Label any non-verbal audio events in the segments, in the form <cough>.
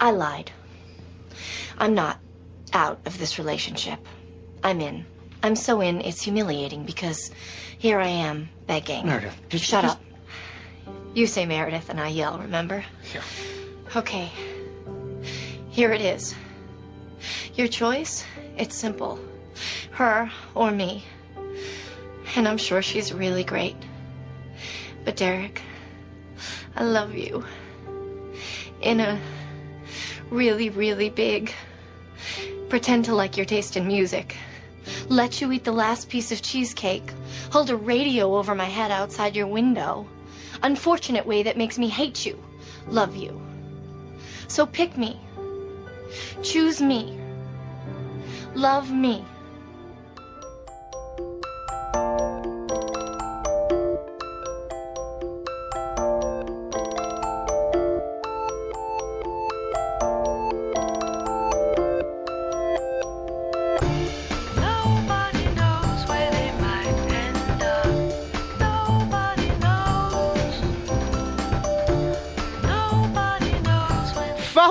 I lied. I'm not out of this relationship. I'm in. I'm so in, it's humiliating because here I am begging. Meredith, just Shut just- up. You say Meredith and I yell, remember? Yeah. Okay. Here it is. Your choice? It's simple. Her or me. And I'm sure she's really great. But Derek, I love you. In a really, really big. Pretend to like your taste in music. Let you eat the last piece of cheesecake. Hold a radio over my head outside your window. Unfortunate way that makes me hate you. Love you. So pick me. Choose me. Love me.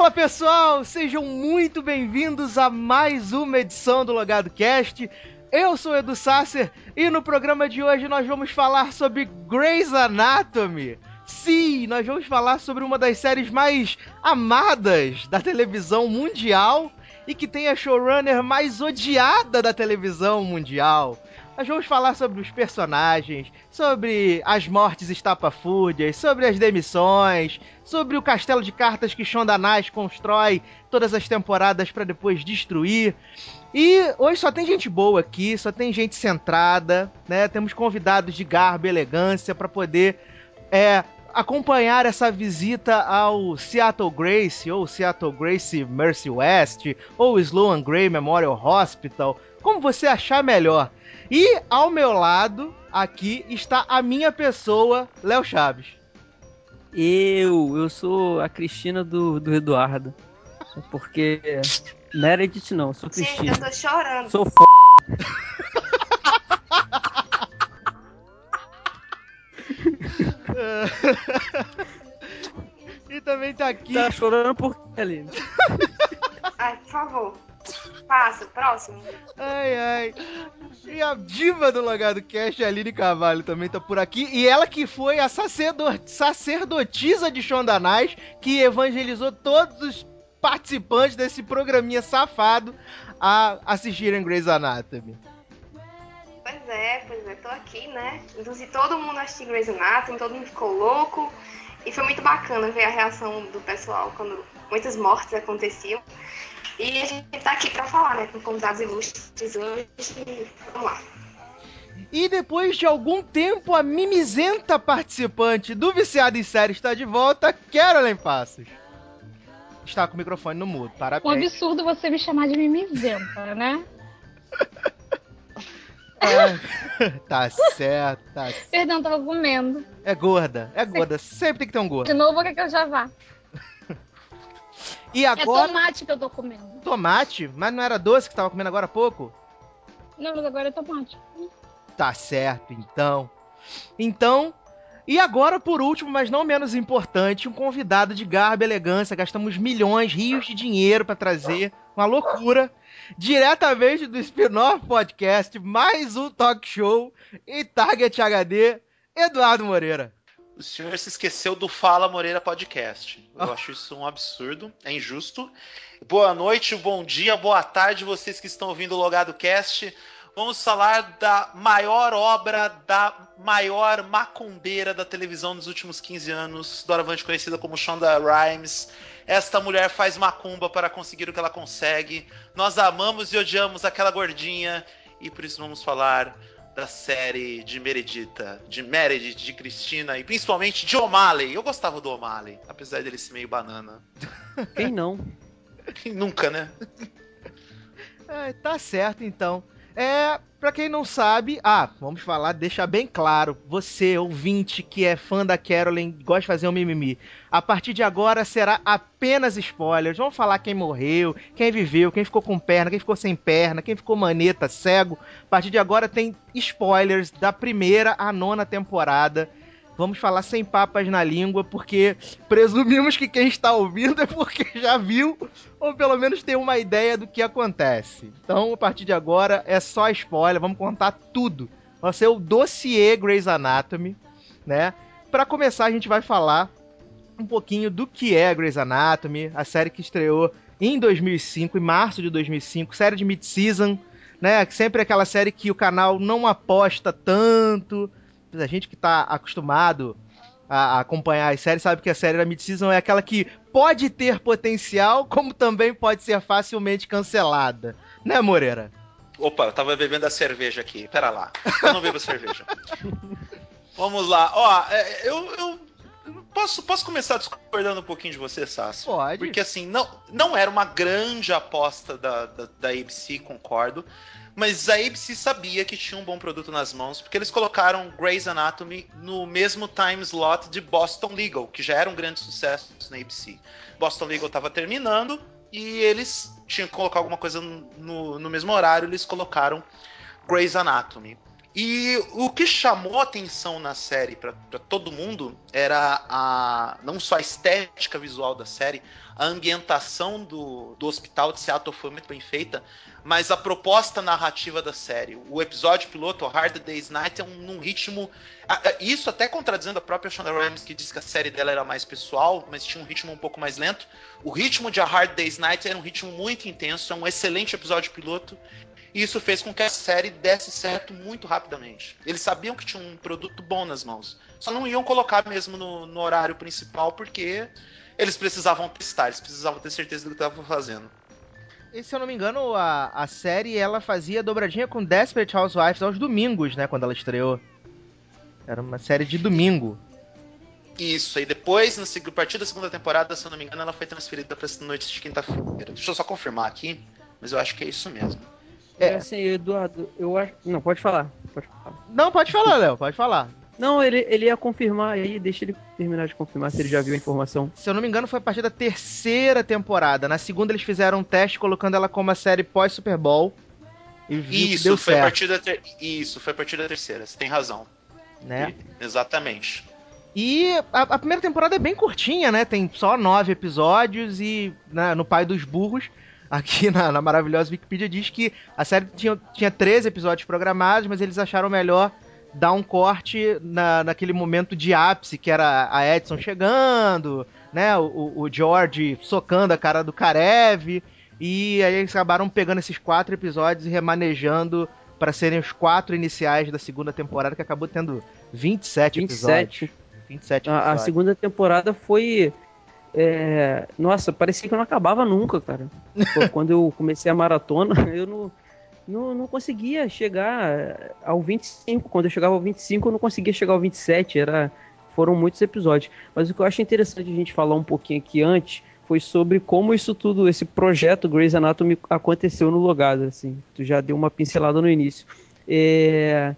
Fala pessoal, sejam muito bem-vindos a mais uma edição do Logado Cast. Eu sou o Edu Sasser e no programa de hoje nós vamos falar sobre Grey's Anatomy. Sim, nós vamos falar sobre uma das séries mais amadas da televisão mundial e que tem a showrunner mais odiada da televisão mundial. Nós vamos falar sobre os personagens, sobre as mortes estapafúrdias, sobre as demissões, sobre o castelo de cartas que Shonda Rhimes constrói todas as temporadas para depois destruir. E hoje só tem gente boa aqui, só tem gente centrada, né? Temos convidados de garbo e elegância para poder é, acompanhar essa visita ao Seattle Grace, ou Seattle Grace Mercy West, ou Sloan Gray Memorial Hospital, como você achar melhor. E ao meu lado, aqui, está a minha pessoa, Léo Chaves. Eu, eu sou a Cristina do, do Eduardo. Porque. Meredith não, eu sou Gente, Cristina. eu tô chorando. Sou f... <laughs> e também tá aqui. Tá chorando por quê, Aline? Ai, por favor. Passa, próximo. Ai, ai. E a diva do Logado Cast, a Aline Carvalho, também tá por aqui. E ela que foi a sacerdo- sacerdotisa de Shondanais, que evangelizou todos os participantes desse programinha safado a assistirem Grey's Anatomy. Pois é, pois é, tô aqui, né? Induzi todo mundo a assistir Grey's Anatomy, todo mundo ficou louco. E foi muito bacana ver a reação do pessoal quando muitas mortes aconteciam. E a gente tá aqui pra falar, né? Com convidados ilustres hoje. E Vamos lá. E depois de algum tempo, a mimizenta participante do Viciado em Série está de volta, Carolyn Passos. Está com o microfone no mudo, Um parabéns. absurdo você me chamar de mimizenta, né? <laughs> Ah, tá certo, tá certo. Perdão, tava comendo. É gorda, é gorda. Sempre tem que ter um gordo. De novo, quer que eu já vá? E É agora, tomate que eu tô comendo. tomate? Mas não era doce que tava comendo agora há pouco? Não, mas agora é tomate. Tá certo, então. Então, e agora, por último, mas não menos importante, um convidado de garbo e elegância. Gastamos milhões, rios de dinheiro pra trazer. Uma loucura. Diretamente do Spin-off Podcast, mais um talk show e Target HD, Eduardo Moreira. O senhor se esqueceu do Fala Moreira Podcast. Eu acho isso um absurdo, é injusto. Boa noite, bom dia, boa tarde, vocês que estão ouvindo o Logado Cast. Vamos falar da maior obra da maior macumbeira da televisão nos últimos 15 anos, doravante conhecida como Shonda Rhimes. Esta mulher faz macumba para conseguir o que ela consegue. Nós amamos e odiamos aquela gordinha e por isso vamos falar da série de Meredita, de Meredith, de Cristina e principalmente de O'Malley. Eu gostava do O'Malley, apesar dele ser meio banana. Quem não? <laughs> Quem nunca, né? <laughs> É, tá certo, então. É, pra quem não sabe, ah, vamos falar, deixar bem claro, você, ouvinte, que é fã da Carolyn, gosta de fazer um mimimi, a partir de agora será apenas spoilers, vamos falar quem morreu, quem viveu, quem ficou com perna, quem ficou sem perna, quem ficou maneta, cego, a partir de agora tem spoilers da primeira à nona temporada, Vamos falar sem papas na língua, porque presumimos que quem está ouvindo é porque <laughs> já viu, ou pelo menos tem uma ideia do que acontece. Então, a partir de agora, é só spoiler, vamos contar tudo. Vai ser o dossiê Grey's Anatomy, né? Para começar, a gente vai falar um pouquinho do que é Grey's Anatomy, a série que estreou em 2005, em março de 2005, série de mid-season, né? Sempre aquela série que o canal não aposta tanto. A gente que tá acostumado a acompanhar as séries sabe que a série da mid-season é aquela que pode ter potencial, como também pode ser facilmente cancelada. Né, Moreira? Opa, eu tava bebendo a cerveja aqui. Pera lá. Eu não bebo cerveja. <laughs> Vamos lá. Ó, é, eu, eu posso, posso começar discordando um pouquinho de você, Sassi? Pode. Porque assim, não, não era uma grande aposta da, da, da ABC, concordo. Mas a ABC sabia que tinha um bom produto nas mãos, porque eles colocaram Grey's Anatomy no mesmo time slot de Boston Legal, que já era um grande sucesso na ABC. Boston Legal estava terminando e eles tinham que colocar alguma coisa no, no mesmo horário, eles colocaram Grey's Anatomy. E o que chamou atenção na série para todo mundo era a não só a estética visual da série, a ambientação do, do hospital de Seattle foi muito bem feita, mas a proposta narrativa da série. O episódio piloto, Hard Day's Night, é um, num ritmo. Isso até contradizendo a própria Shonda Rhimes, que disse que a série dela era mais pessoal, mas tinha um ritmo um pouco mais lento. O ritmo de A Hard Day's Night era um ritmo muito intenso, é um excelente episódio piloto. E isso fez com que a série desse certo muito rapidamente. Eles sabiam que tinha um produto bom nas mãos. Só não iam colocar mesmo no, no horário principal, porque eles precisavam testar, eles precisavam ter certeza do que estavam fazendo. E se eu não me engano, a, a série ela fazia dobradinha com Desperate Housewives aos domingos, né? Quando ela estreou. Era uma série de domingo. Isso, aí depois, na seg- a partir da segunda temporada, se eu não me engano, ela foi transferida para as noites de quinta-feira. Deixa eu só confirmar aqui, mas eu acho que é isso mesmo. É. É. Assim, Eduardo, eu acho. Não, pode falar. Pode falar. Não, pode falar, Léo, pode falar. Não, ele, ele ia confirmar aí, deixa ele terminar de confirmar se ele já viu a informação. Se eu não me engano, foi a partir da terceira temporada. Na segunda, eles fizeram um teste colocando ela como a série pós-Super Bowl. E viu que Isso, deu foi a certo, partir da ter... Isso, foi a partir da terceira, você tem razão. né? Exatamente. E a, a primeira temporada é bem curtinha, né? Tem só nove episódios e né, no Pai dos Burros, <laughs> aqui na, na maravilhosa Wikipedia, diz que a série tinha, tinha 13 episódios programados, mas eles acharam melhor dar um corte na, naquele momento de ápice, que era a Edson chegando, né? O, o George socando a cara do Karev. E aí eles acabaram pegando esses quatro episódios e remanejando para serem os quatro iniciais da segunda temporada, que acabou tendo 27, 27. episódios. 27 A, a episódios. segunda temporada foi. é, Nossa, parecia que não acabava nunca, cara. <laughs> Quando eu comecei a maratona, <laughs> eu não, não, não conseguia chegar ao 25. Quando eu chegava ao 25, eu não conseguia chegar ao 27. Era... Foram muitos episódios. Mas o que eu acho interessante a gente falar um pouquinho aqui antes foi sobre como isso tudo, esse projeto Grey's Anatomy aconteceu no Logado, assim. Tu já deu uma pincelada no início. É,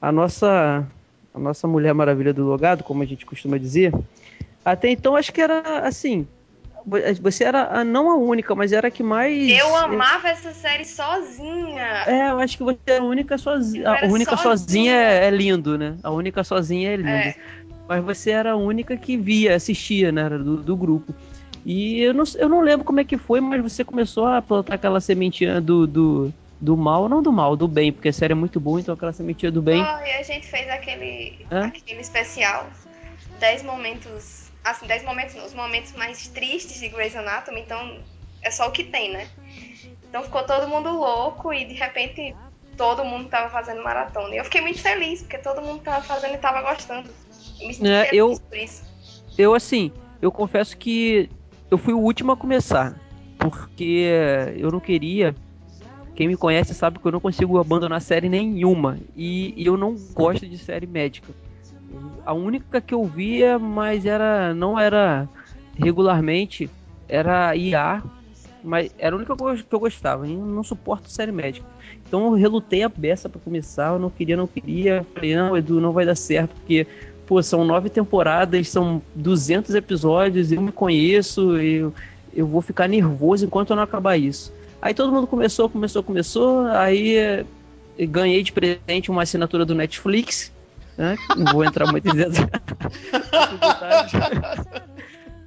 a nossa a nossa Mulher Maravilha do Logado, como a gente costuma dizer, até então acho que era assim, você era a, não a única, mas era a que mais Eu amava essa série sozinha. É, eu acho que você era a única sozinha. A única sozinha, sozinha. é, é lindo, né? A única sozinha é lindo. É. Mas você era a única que via, assistia, né? Era Do, do grupo. E eu não, eu não lembro como é que foi, mas você começou a plantar aquela sementinha do, do, do mal, não do mal, do bem, porque a série é muito boa, então aquela sementinha do bem. Oh, e a gente fez aquele, Hã? aquele especial. 10 momentos. Assim, 10 momentos, os momentos mais tristes de Grey's Anatomy, então é só o que tem, né? Então ficou todo mundo louco e de repente todo mundo tava fazendo maratona. E eu fiquei muito feliz, porque todo mundo tava fazendo e tava gostando. É, feliz eu- por isso. Eu, assim, eu confesso que eu fui o último a começar. Porque eu não queria. Quem me conhece sabe que eu não consigo abandonar série nenhuma. E, e eu não gosto de série médica. A única que eu via, mas era não era regularmente, era IA. Mas era a única coisa que eu gostava. Eu não suporto série médica. Então eu relutei a beça pra começar. Eu não queria, não queria. Falei, não, Edu, não vai dar certo. Porque pô, são nove temporadas, são 200 episódios, eu me conheço, eu, eu vou ficar nervoso enquanto eu não acabar isso. Aí todo mundo começou, começou, começou, aí eh, ganhei de presente uma assinatura do Netflix, né? Não vou entrar muito em. <laughs>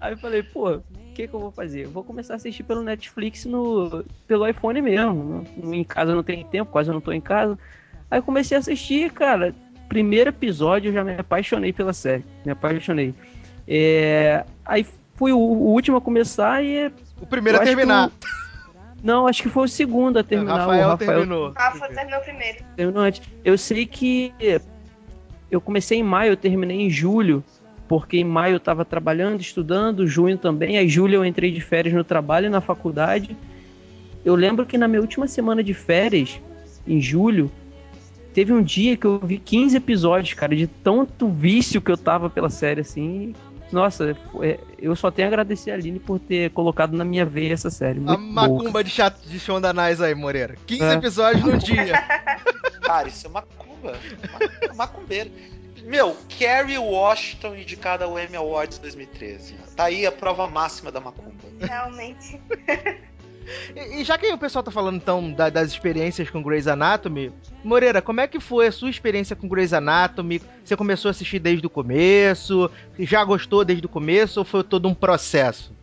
Aí eu falei, pô, o que, que eu vou fazer? Eu vou começar a assistir pelo Netflix no, pelo iPhone mesmo. Em casa eu não tenho tempo, quase eu não tô em casa. Aí eu comecei a assistir, cara. Primeiro episódio eu já me apaixonei pela série. Me apaixonei. É, aí fui o, o último a começar e. O primeiro a terminar. Não, acho que foi o segundo a terminar. Rafael, o Rafael terminou. Rafa terminou primeiro. terminou antes. Eu sei que eu comecei em maio, eu terminei em julho, porque em maio eu estava trabalhando, estudando, junho também. Aí julho eu entrei de férias no trabalho e na faculdade. Eu lembro que na minha última semana de férias, em julho, teve um dia que eu vi 15 episódios, cara, de tanto vício que eu tava pela série, assim. Nossa, é, eu só tenho a agradecer a Aline por ter colocado na minha veia essa série. A Muito boa. macumba de, chato, de Shonda Nice aí, Moreira. 15 É. episódios num dia. <laughs> Cara, isso é macumba. Ma- Macumbeiro. Meu, Kerry Washington indicada ao Emmy Awards 2013. Tá aí a prova máxima da macumba. Realmente. <laughs> E, e já que o pessoal tá falando então da- das experiências com Grey's Anatomy, Moreira, como é que foi a sua experiência com Grey's Anatomy? Você começou a assistir desde o começo? Já gostou desde o começo ou foi todo um processo?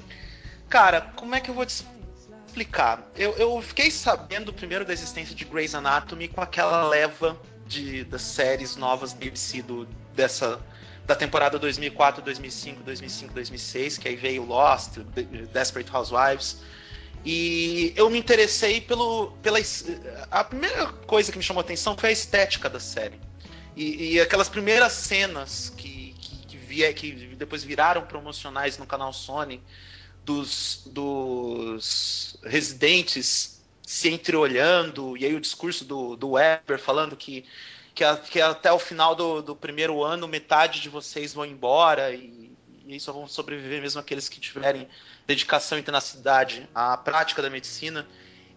Cara, como é que eu vou te explicar? Eu, eu fiquei sabendo primeiro da existência de Grey's Anatomy com aquela leva de, das séries novas da BBC do, dessa da temporada 2004, 2005, 2005, 2006, que aí veio Lost, Desperate Housewives. E eu me interessei pelo pela a primeira coisa que me chamou a atenção foi a estética da série. E, e aquelas primeiras cenas que, que, que, via, que depois viraram promocionais no canal Sony, dos, dos residentes se entreolhando, e aí o discurso do, do Weber falando que, que, a- que até o final do, do primeiro ano metade de vocês vão embora e, e só vão sobreviver mesmo aqueles que tiverem dedicação e tenacidade à prática da medicina.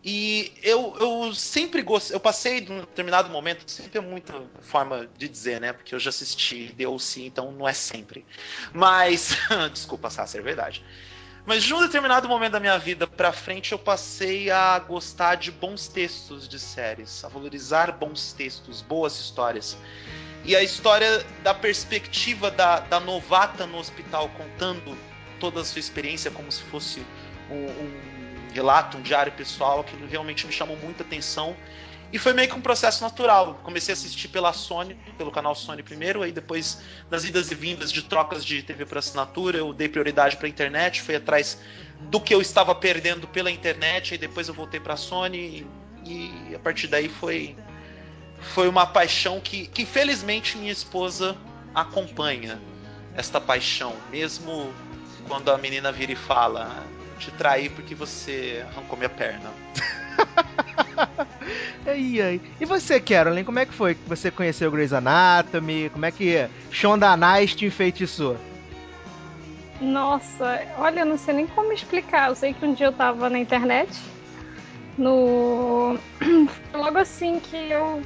E eu, eu sempre gostei, eu passei de um determinado momento, sempre é muita forma de dizer, né? Porque eu já assisti DLC, então não é sempre. Mas, <laughs> desculpa, Sassi, é verdade. Mas de um determinado momento da minha vida pra frente, eu passei a gostar de bons textos de séries, a valorizar bons textos, boas histórias. E a história da perspectiva da, da novata no hospital contando toda a sua experiência como se fosse um, um relato, um diário pessoal, aquilo realmente me chamou muita atenção. E foi meio que um processo natural. Comecei a assistir pela Sony, pelo canal Sony primeiro, aí depois, nas idas e vindas de trocas de TV por assinatura, eu dei prioridade para a internet, fui atrás do que eu estava perdendo pela internet, aí depois eu voltei para a Sony e, e a partir daí foi foi uma paixão que, que infelizmente minha esposa acompanha esta paixão, mesmo quando a menina vira e fala "Eu te traí porque você arrancou minha perna. <laughs> Ai, ai. E você, Carolyn, como é que foi que você conheceu Grey's Anatomy? Como é que Shonda Nice te enfeitiçou? Nossa, olha, eu não sei nem como explicar. Eu sei que um dia eu tava na internet, no. <clears throat> Logo assim que eu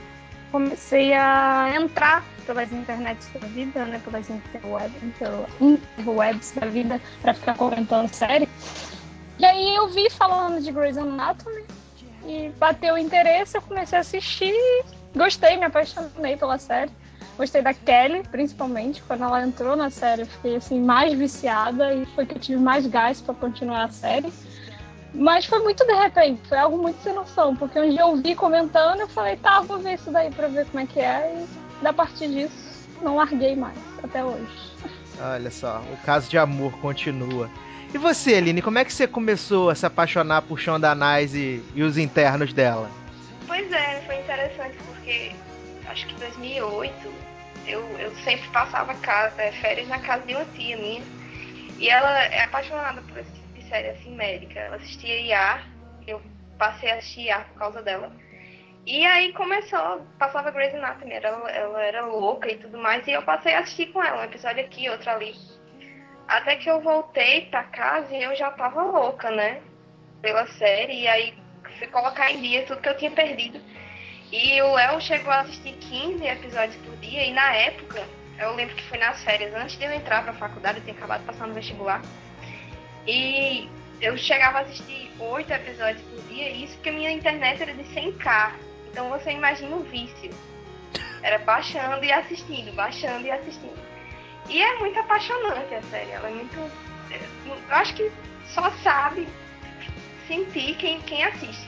comecei a entrar pelas internets da vida, né? Pelas interweb, pela- interwebs da vida, pra ficar comentando série. E aí eu vi falando de Grey's Anatomy e bateu o interesse, eu comecei a assistir, gostei, me apaixonei pela série. Gostei da Kelly, principalmente. Quando ela entrou na série, eu fiquei assim, mais viciada e foi que eu tive mais gás pra continuar a série. Mas foi muito de repente, foi algo muito sem noção, porque um dia eu vi comentando eu falei, tá, vou ver isso daí pra ver como é que é. E da partir disso, não larguei mais, até hoje. Olha só, o caso de amor continua. E você, Aline, como é que você começou a se apaixonar por Shonda Nice e, e os internos dela? Pois é, foi interessante porque acho que em 2008 eu, eu sempre passava casa, é, férias na casa de uma tia minha. E ela é apaixonada por esse tipo de série assim médica. Ela assistia IA, eu passei a assistir IA por causa dela. E aí começou, passava Grey's Anatomy, ela, ela era louca e tudo mais, e eu passei a assistir com ela, um episódio aqui, outro ali. Até que eu voltei pra casa e eu já tava louca, né? Pela série, e aí fui colocar em dia tudo que eu tinha perdido. E o Léo chegou a assistir 15 episódios por dia, e na época, eu lembro que foi nas férias, antes de eu entrar pra faculdade, eu tinha acabado de passar no vestibular. E eu chegava a assistir 8 episódios por dia, e isso porque minha internet era de 100k. Então você imagina o vício. Era baixando e assistindo, baixando e assistindo. E é muito apaixonante a série. Ela é muito. Eu acho que só sabe sentir quem, quem assiste.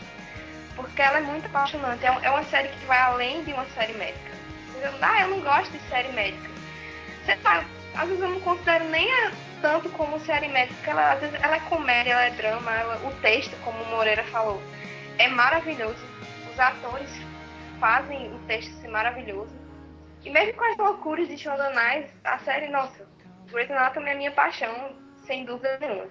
Porque ela é muito apaixonante. É, é uma série que vai além de uma série médica. Ah, eu não gosto de série médica. Você tá, às vezes eu não considero nem a- tanto como série médica, porque ela, às vezes, ela é comédia, ela é drama, ela- o texto, como o Moreira falou, é maravilhoso. Os atores fazem o texto ser maravilhoso. E mesmo com as loucuras de Shonda Rhimes, a série, nossa, Grey's Anatomy é minha paixão, sem dúvida nenhuma.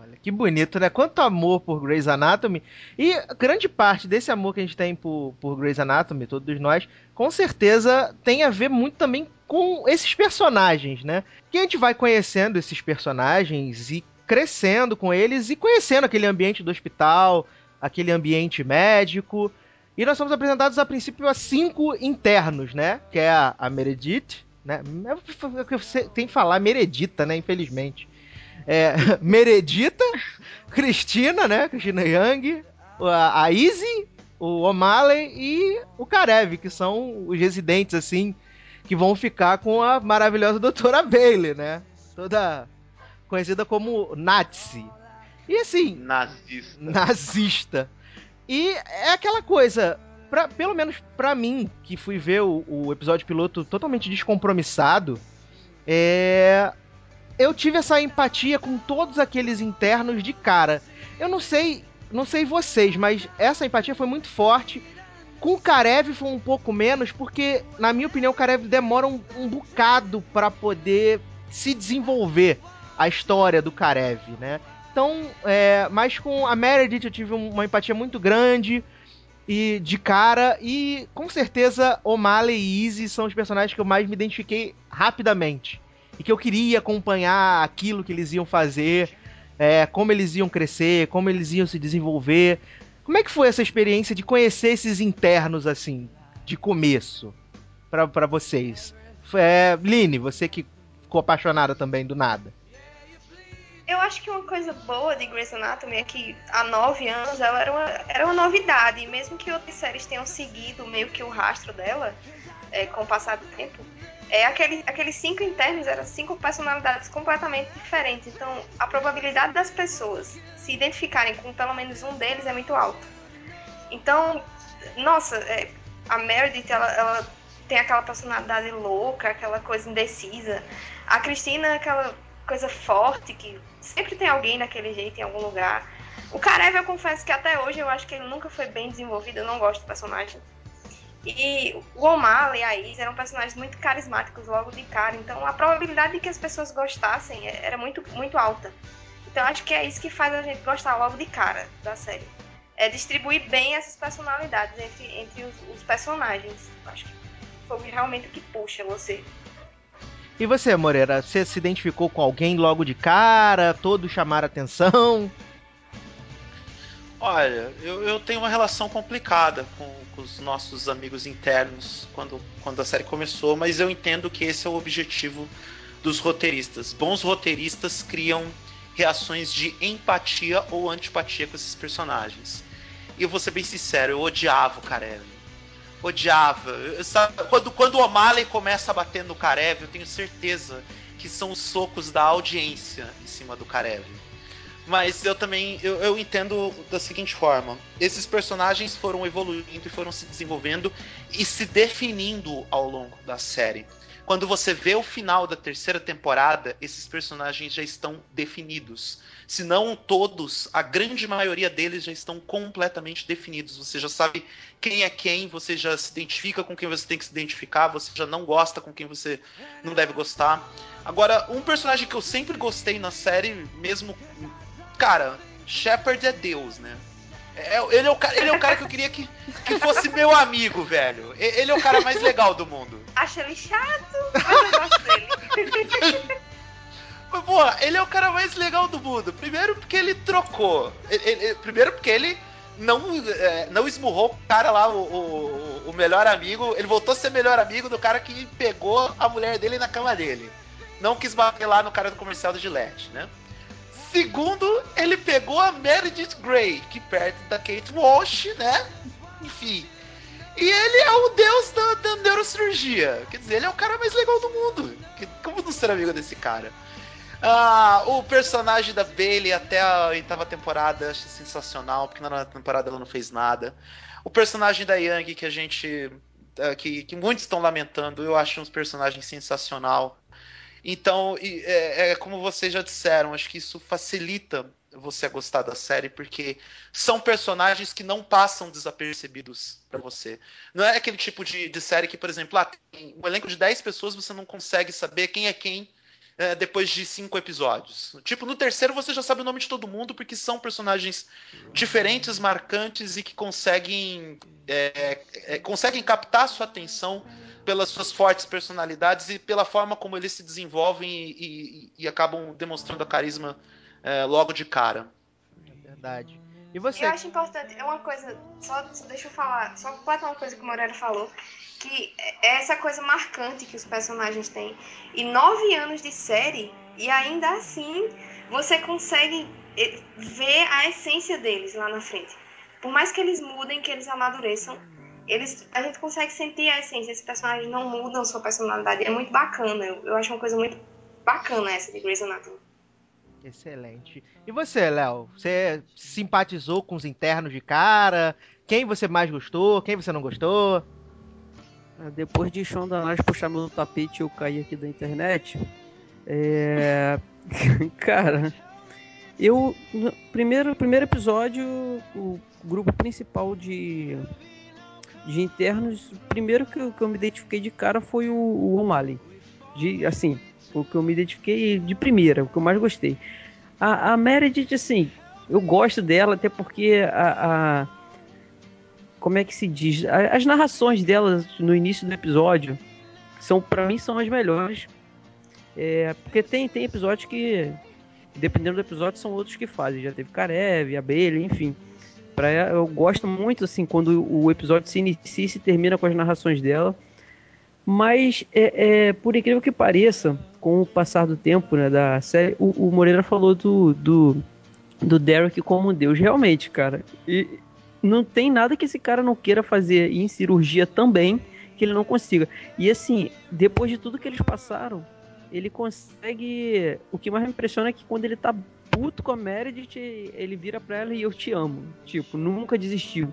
Olha, que bonito, né? Quanto amor por Grey's Anatomy. E grande parte desse amor que a gente tem por, por Grey's Anatomy, todos nós, com certeza tem a ver muito também com esses personagens, né? Que a gente vai conhecendo esses personagens e crescendo com eles e conhecendo aquele ambiente do hospital, aquele ambiente médico. E nós somos apresentados a princípio a cinco internos, né? Que é a, a Meredith, né? Tem que falar Meredita, né? Infelizmente é, <laughs> Meredita, Cristina, né? Cristina Young, a, a Izzy, o O'Malley e o Karev, que são os residentes, assim, que vão ficar com a maravilhosa doutora Bailey, né? Toda conhecida como Nazi. E assim, Nazista. <laughs> nazista. E é aquela coisa, pra, pelo menos pra mim, que fui ver o, o episódio piloto totalmente descompromissado, é. Eu tive essa empatia com todos aqueles internos de cara. Eu não sei, não sei vocês, mas essa empatia foi muito forte. Com o Karev foi um pouco menos, porque, na minha opinião, o Karev demora um, um bocado pra poder se desenvolver a história do Karev, né? Então, é, mas com a Meredith eu tive um- uma empatia muito grande e de cara e com certeza O'Malley e Izzy são os personagens que eu mais me identifiquei rapidamente e que eu queria acompanhar aquilo que eles iam fazer, é, como eles iam crescer, como eles iam se desenvolver. Como é que foi essa experiência de conhecer esses internos assim, de começo, pra vocês? É, Line, você que ficou apaixonada também do nada. Eu acho que uma coisa boa de Grey's Anatomy é que há nove anos ela era uma, era uma novidade. Mesmo que outras séries tenham seguido meio que o rastro dela é, com o passar do tempo, é aquele, aqueles cinco internos eram cinco personalidades completamente diferentes. Então a probabilidade das pessoas se identificarem com pelo menos um deles é muito alta. Então, nossa, é, a Meredith ela, ela tem aquela personalidade louca, aquela coisa indecisa. A Cristina aquela coisa forte que sempre tem alguém daquele jeito em algum lugar. O Karev, eu confesso que até hoje eu acho que ele nunca foi bem desenvolvido, eu não gosto do personagem. E o O'Malley e a Izzy eram personagens muito carismáticos logo de cara, então a probabilidade de que as pessoas gostassem é- era muito, muito alta. Então acho que é isso que faz a gente gostar logo de cara da série. É distribuir bem essas personalidades entre, entre os, os personagens. Acho que foi realmente o que puxa você. E você, Moreira, você se identificou com alguém logo de cara? Todos chamaram atenção? Olha, eu, eu tenho uma relação complicada com, com os nossos amigos internos quando, quando a série começou, mas eu entendo que esse é o objetivo dos roteiristas. Bons roteiristas criam reações de empatia ou antipatia com esses personagens. E eu vou ser bem sincero, eu odiava o Karev. Odiava. Sabe, quando, quando o O'Malley começa a bater no Karev, eu tenho certeza que são os socos da audiência em cima do Karev. Mas eu também eu, eu entendo da seguinte forma: esses personagens foram evoluindo e foram se desenvolvendo e se definindo ao longo da série. Quando você vê o final da terceira temporada, esses personagens já estão definidos. Se não todos, a grande maioria deles já estão completamente definidos. Você já sabe quem é quem, você já se identifica com quem você tem que se identificar, você já não gosta com quem você não deve gostar. Agora, um personagem que eu sempre gostei na série, mesmo cara, Shepard é Deus, né? É- ele, é o cara, ele é o cara que eu queria que, que fosse meu amigo, velho. Ele é o cara mais legal do mundo. Acho ele chato, <laughs> mas eu gosto dele. Mas, pô, ele é o cara mais legal do mundo. Primeiro porque ele trocou. Ele- ele- primeiro porque ele não, é, não esmurrou o cara lá, o, o, o melhor amigo. Ele voltou a ser melhor amigo do cara que pegou a mulher dele na cama dele. Não quis bater lá no cara do comercial do Gillette, né? Segundo, ele pegou a Meredith Grey, que perto da Kate Walsh, né? Enfim. E ele é o deus da, da neurocirurgia. Quer dizer, ele é o cara mais legal do mundo. Como não ser amigo desse cara? Ah, o personagem da Bailey até a oitava temporada acho sensacional, porque na nona temporada ela não fez nada. O personagem da Yang, que a gente. ah, que, que muitos estão lamentando, eu acho um personagem sensacional. Então, é, é como vocês já disseram, acho que isso facilita você a gostar da série, porque são personagens que não passam desapercebidos pra você. Não é aquele tipo de, de série que, por exemplo, ah, tem um elenco de 10 pessoas, você não consegue saber quem é quem é, depois de cinco episódios. Tipo, no terceiro você já sabe o nome de todo mundo, porque são personagens diferentes, marcantes e que conseguem, é, é, conseguem captar sua atenção pelas suas fortes personalidades e pela forma como eles se desenvolvem e, e- e acabam demonstrando a carisma é, logo de cara. É verdade. E você? Eu acho importante, é uma coisa, só, só deixa eu falar, só completar uma coisa que o Moreira falou, que é essa coisa marcante que os personagens têm. E nove anos de série, e ainda assim você consegue eh, ver a essência deles lá na frente. Por mais que eles mudem, que eles amadureçam, eles, a gente consegue sentir a essência. Esses personagens não mudam sua personalidade. É muito bacana. Eu, eu acho uma coisa muito bacana essa de Grey's Anatomy. Excelente. E você, Léo? Você simpatizou com os internos de cara? Quem você mais gostou? Quem você não gostou? Ah, Depois de Shonda Rhimes puxar meu tapete e eu cair aqui da internet, é... <laughs> cara, eu no primeiro primeiro episódio, o grupo principal de de internos, primeiro que eu, que eu me identifiquei de cara foi o, o O'Malley. De assim, o que eu me identifiquei de primeira, o que eu mais gostei. A, a Meredith, assim, eu gosto dela até porque a- a como é que se diz? As narrações delas no início do episódio são, para mim, são as melhores. É, porque tem, tem episódios que, dependendo do episódio, são outros que fazem. Já teve Karev, Abelha, enfim. Pra, eu gosto muito, assim, quando o episódio se inicia e se termina com as narrações dela. Mas, é, é, por incrível que pareça, com o passar do tempo né, da série, o, o Moreira falou do, do, do Derek como um deus. Realmente, cara. E, não tem nada que esse cara não queira fazer em cirurgia também que ele não consiga. E assim, depois de tudo que eles passaram, ele consegue. O que mais me impressiona é que quando ele tá puto com a Meredith, ele vira pra ela e eu te amo. Tipo, nunca desistiu.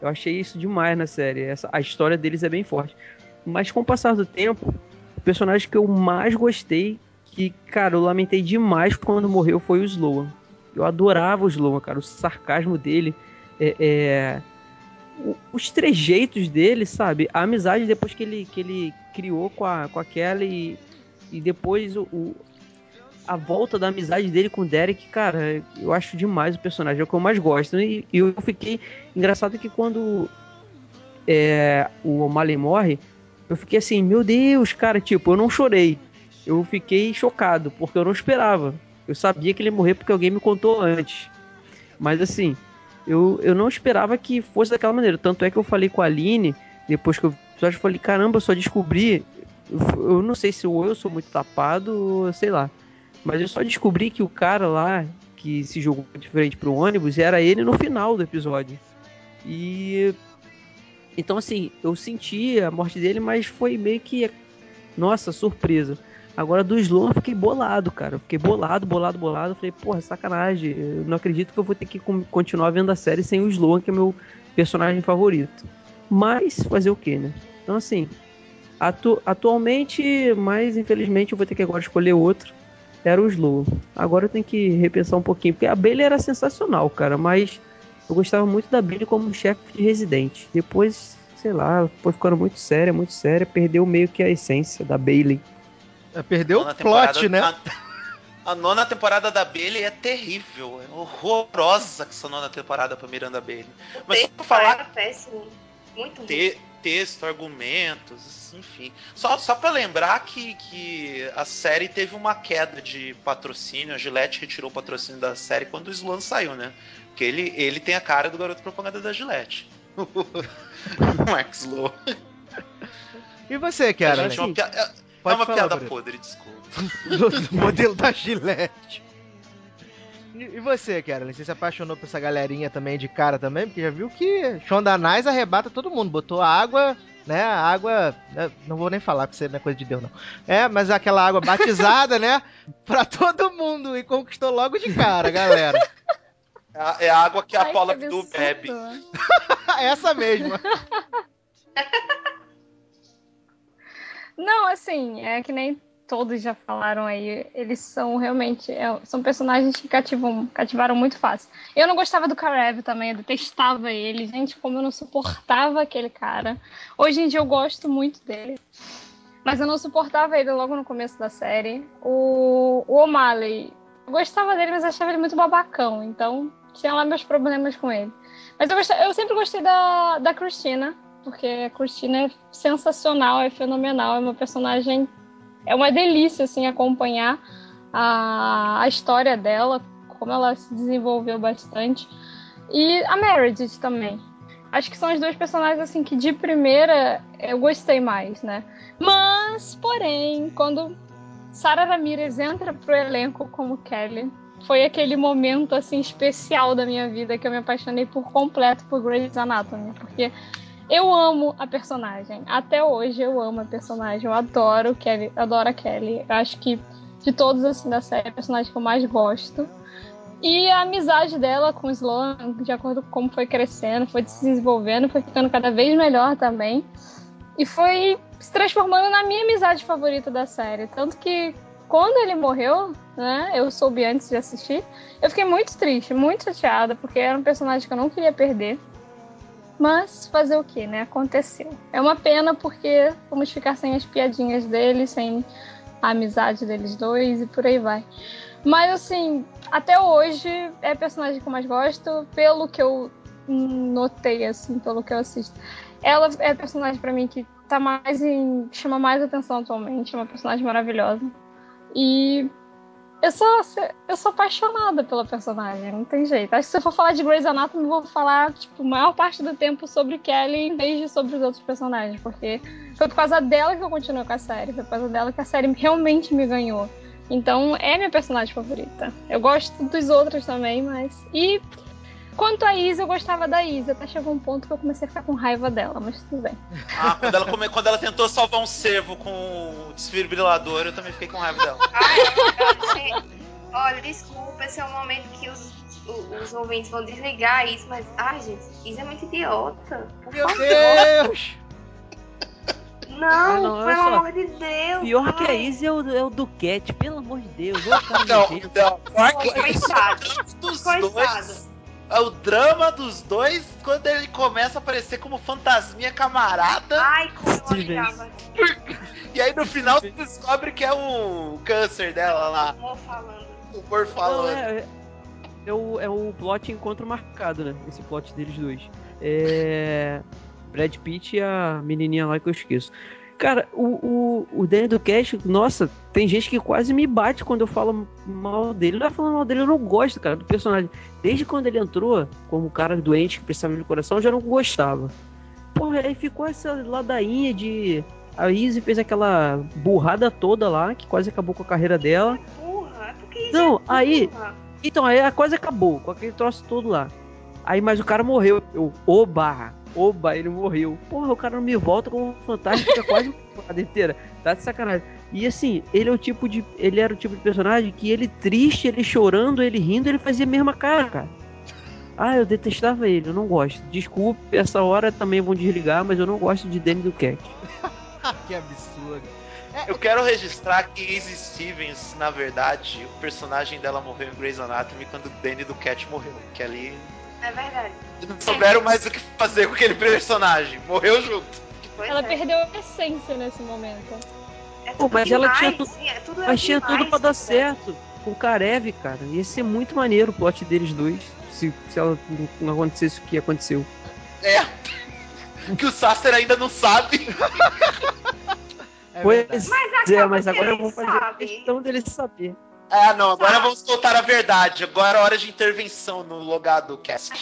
Eu achei isso demais na série. Essa, a história deles é bem forte. Mas com o passar do tempo, personagem que eu mais gostei, que, cara, eu lamentei demais quando morreu, foi o Sloan. Eu adorava o Sloan, cara. O sarcasmo dele é, é, os trejeitos dele, sabe? A amizade depois que ele, que ele criou com a, com a Kelly e, e depois o, o- a volta da amizade dele com o Derek, cara, eu acho demais o personagem, é o que eu mais gosto. E, e eu fiquei engraçado que quando é, o O'Malley morre, eu fiquei assim, meu Deus, cara, tipo, eu não chorei. Eu fiquei chocado, porque eu não esperava. Eu sabia que ele ia morrer porque alguém me contou antes. Mas assim, eu, eu não esperava que fosse daquela maneira. Tanto é que eu falei com a Aline, depois que eu eu falei, caramba, eu só descobri. Eu, eu não sei se eu sou muito tapado, sei lá. Mas eu só descobri que o cara lá, que se jogou de frente pro ônibus, era ele no final do episódio. E. Então, assim, eu senti a morte dele, mas foi meio que. Nossa, surpresa. Agora do Sloan eu fiquei bolado, cara. Eu fiquei bolado, bolado, bolado. Falei, porra, sacanagem. Eu não acredito que eu vou ter que continuar vendo a série sem o Sloan, que é meu personagem favorito. Mas fazer o que, né? Então assim, atu- atualmente, mas infelizmente eu vou ter que agora escolher outro. Era o Sloan. Agora eu tenho que repensar um pouquinho, porque a Bailey era sensacional, cara, mas eu gostava muito da Bailey como chefe de residente. Depois, sei lá, foi ficando muito séria, muito séria, perdeu meio que a essência da Bailey. É, Perdeu o plot, né? A, a nona temporada da Bailey é terrível. É horrorosa essa nona temporada pra Miranda Bailey. Mas só pra falar Era péssimo. Muito ruim. te- texto, argumentos, enfim. Só, só pra lembrar que, que a série teve uma queda de patrocínio. A Gillette retirou o patrocínio da série quando o Sloan saiu, né? Porque ele, ele tem a cara do garoto propaganda da Gillette. o Mark Sloan. E você, cara? Gente, é uma, é- é uma falar, piada podre, desculpa. <laughs> do modelo da Gillette. E, e você, Carolyn? Você se apaixonou por essa galerinha também de cara também? Porque já viu que Shonda Nais arrebata todo mundo. Botou água, né? A água. né, Não vou nem falar, porque isso não é coisa de Deus, não. É, mas aquela água batizada, né? <laughs> Pra todo mundo. E conquistou logo de cara, galera. É a, é a água que a Ai, Paula que Abdul bebe. <laughs> Essa mesma. Não, assim, é que nem todos já falaram aí. Eles são realmente. é, são personagens que cativam, cativaram muito fácil. Eu não gostava do Karev também, eu detestava ele. Gente, como eu não suportava aquele cara. Hoje em dia eu gosto muito dele. Mas eu não suportava ele logo no começo da série. O, o O'Malley, eu gostava dele, mas achava ele muito babacão. Então, tinha lá meus problemas com ele. Mas eu, gostava- eu sempre gostei da, da Christina, porque a Christina é sensacional, é fenomenal, é uma personagem. É uma delícia, assim, acompanhar a, a história dela, como ela se desenvolveu bastante. E a Meredith também. Acho que são as duas personagens, assim, que de primeira eu gostei mais, né? Mas, porém, quando Sarah Ramirez entra pro elenco como Kelly, foi aquele momento assim especial da minha vida que eu me apaixonei por completo por Grey's Anatomy, porque eu amo a personagem. Até hoje eu amo a personagem. Eu adoro Kelly, adoro a Kelly. Eu acho que de todos assim da série, é a personagem que eu mais gosto. E a amizade dela com o Sloan, de acordo com como foi crescendo, foi se desenvolvendo, foi ficando cada vez melhor também. E foi se transformando na minha amizade favorita da série. Tanto que quando ele morreu, né, eu soube antes de assistir, eu fiquei muito triste, muito chateada, porque era um personagem que eu não queria perder. Mas fazer o que, né? Aconteceu. É uma pena porque vamos ficar sem as piadinhas dele, sem a amizade deles dois e por aí vai. Mas assim, até hoje é a personagem que eu mais gosto, pelo que eu notei, assim, pelo que eu assisto. Ela é a personagem pra mim que tá mais em. chama mais atenção atualmente, é uma personagem maravilhosa. E eu sou, eu sou apaixonada pela personagem, não tem jeito. Acho que se eu for falar de Grey's Anatomy, eu vou falar, tipo, a maior parte do tempo sobre Kelly em vez de sobre os outros personagens, porque foi por causa dela que eu continuo com a série, foi por causa dela que a série realmente me ganhou. Então, é minha personagem favorita. Eu gosto dos outros também, mas. E quanto a Isa, eu gostava da Isa. Até chegou um ponto que eu comecei a ficar com raiva dela, mas tudo bem. Ah, quando ela, come- quando ela tentou salvar um cervo com o desfibrilador, eu também fiquei com raiva dela. <laughs> Ai, ela- gente, olha, desculpa, esse é o momento que os, os ouvintes vão desligar isso, mas, ai, gente, isso é muito idiota. Por Meu favor. Deus! Não, Ah, não, pelo amor de Deus. Pior que a. Izzy é o, é o Duquette, pelo amor de Deus. Ô, <laughs> cara Não, não. Coitado. Dos Coitado. dois. É o drama dos dois quando ele começa a aparecer como fantasminha camarada. Ai, como eu. E aí no final você descobre que é o câncer dela lá. Amor falando. O Mor Não, falando. é, é, é o, é o plot encontro marcado, né? Esse plot deles dois. É. Brad Pitt e a menininha lá que eu esqueço. Cara, o, o, o Danny do Cash, nossa, tem gente que quase me bate quando eu falo mal dele. Não é falando mal dele, eu não gosto, cara, do personagem. Desde quando ele entrou como cara doente que precisava de coração, eu já não gostava. Porra, aí ficou essa ladainha de. A Izzy fez aquela burrada toda lá, que quase acabou com a carreira dela. Burra, isso Não, é aí-. Então, aí a coisa acabou, com aquele troço todo lá. Aí, mas o cara morreu. Eu, oba! Oba, ele morreu. Porra, o cara não me volta como um fantasma, fica quase <laughs> uma temporada inteira. Tá de sacanagem. E assim, ele é o tipo de. Ele era o tipo de personagem que ele triste, ele chorando, ele rindo, ele fazia a mesma cara, cara. Ah, eu detestava ele, eu não gosto. Desculpe, essa hora também vão desligar, mas eu não gosto de Danny do Cat. <laughs> que absurdo. Eu quero registrar que Izzy Stevens, na verdade, o personagem dela morreu em Grey's Anatomy quando o Danny do Cat morreu. Que ali É verdade. não souberam mais o que fazer com aquele personagem. Morreu junto. Pois Ela é. perdeu a essência nesse momento. É Pô, tudo mas ela demais, tinha tu- sim, é tudo Mas tinha demais tudo pra dar dela. certo com o Karev, cara. Ia ser muito maneiro o plot deles dois. Se, se ela não acontecesse o que aconteceu. É. Que o Sasser ainda não sabe. É pois é, mas que agora eu vou fazer sabe. questão dele saber. Ah, não, agora vamos soltar a verdade. Agora é hora de intervenção no logado cast.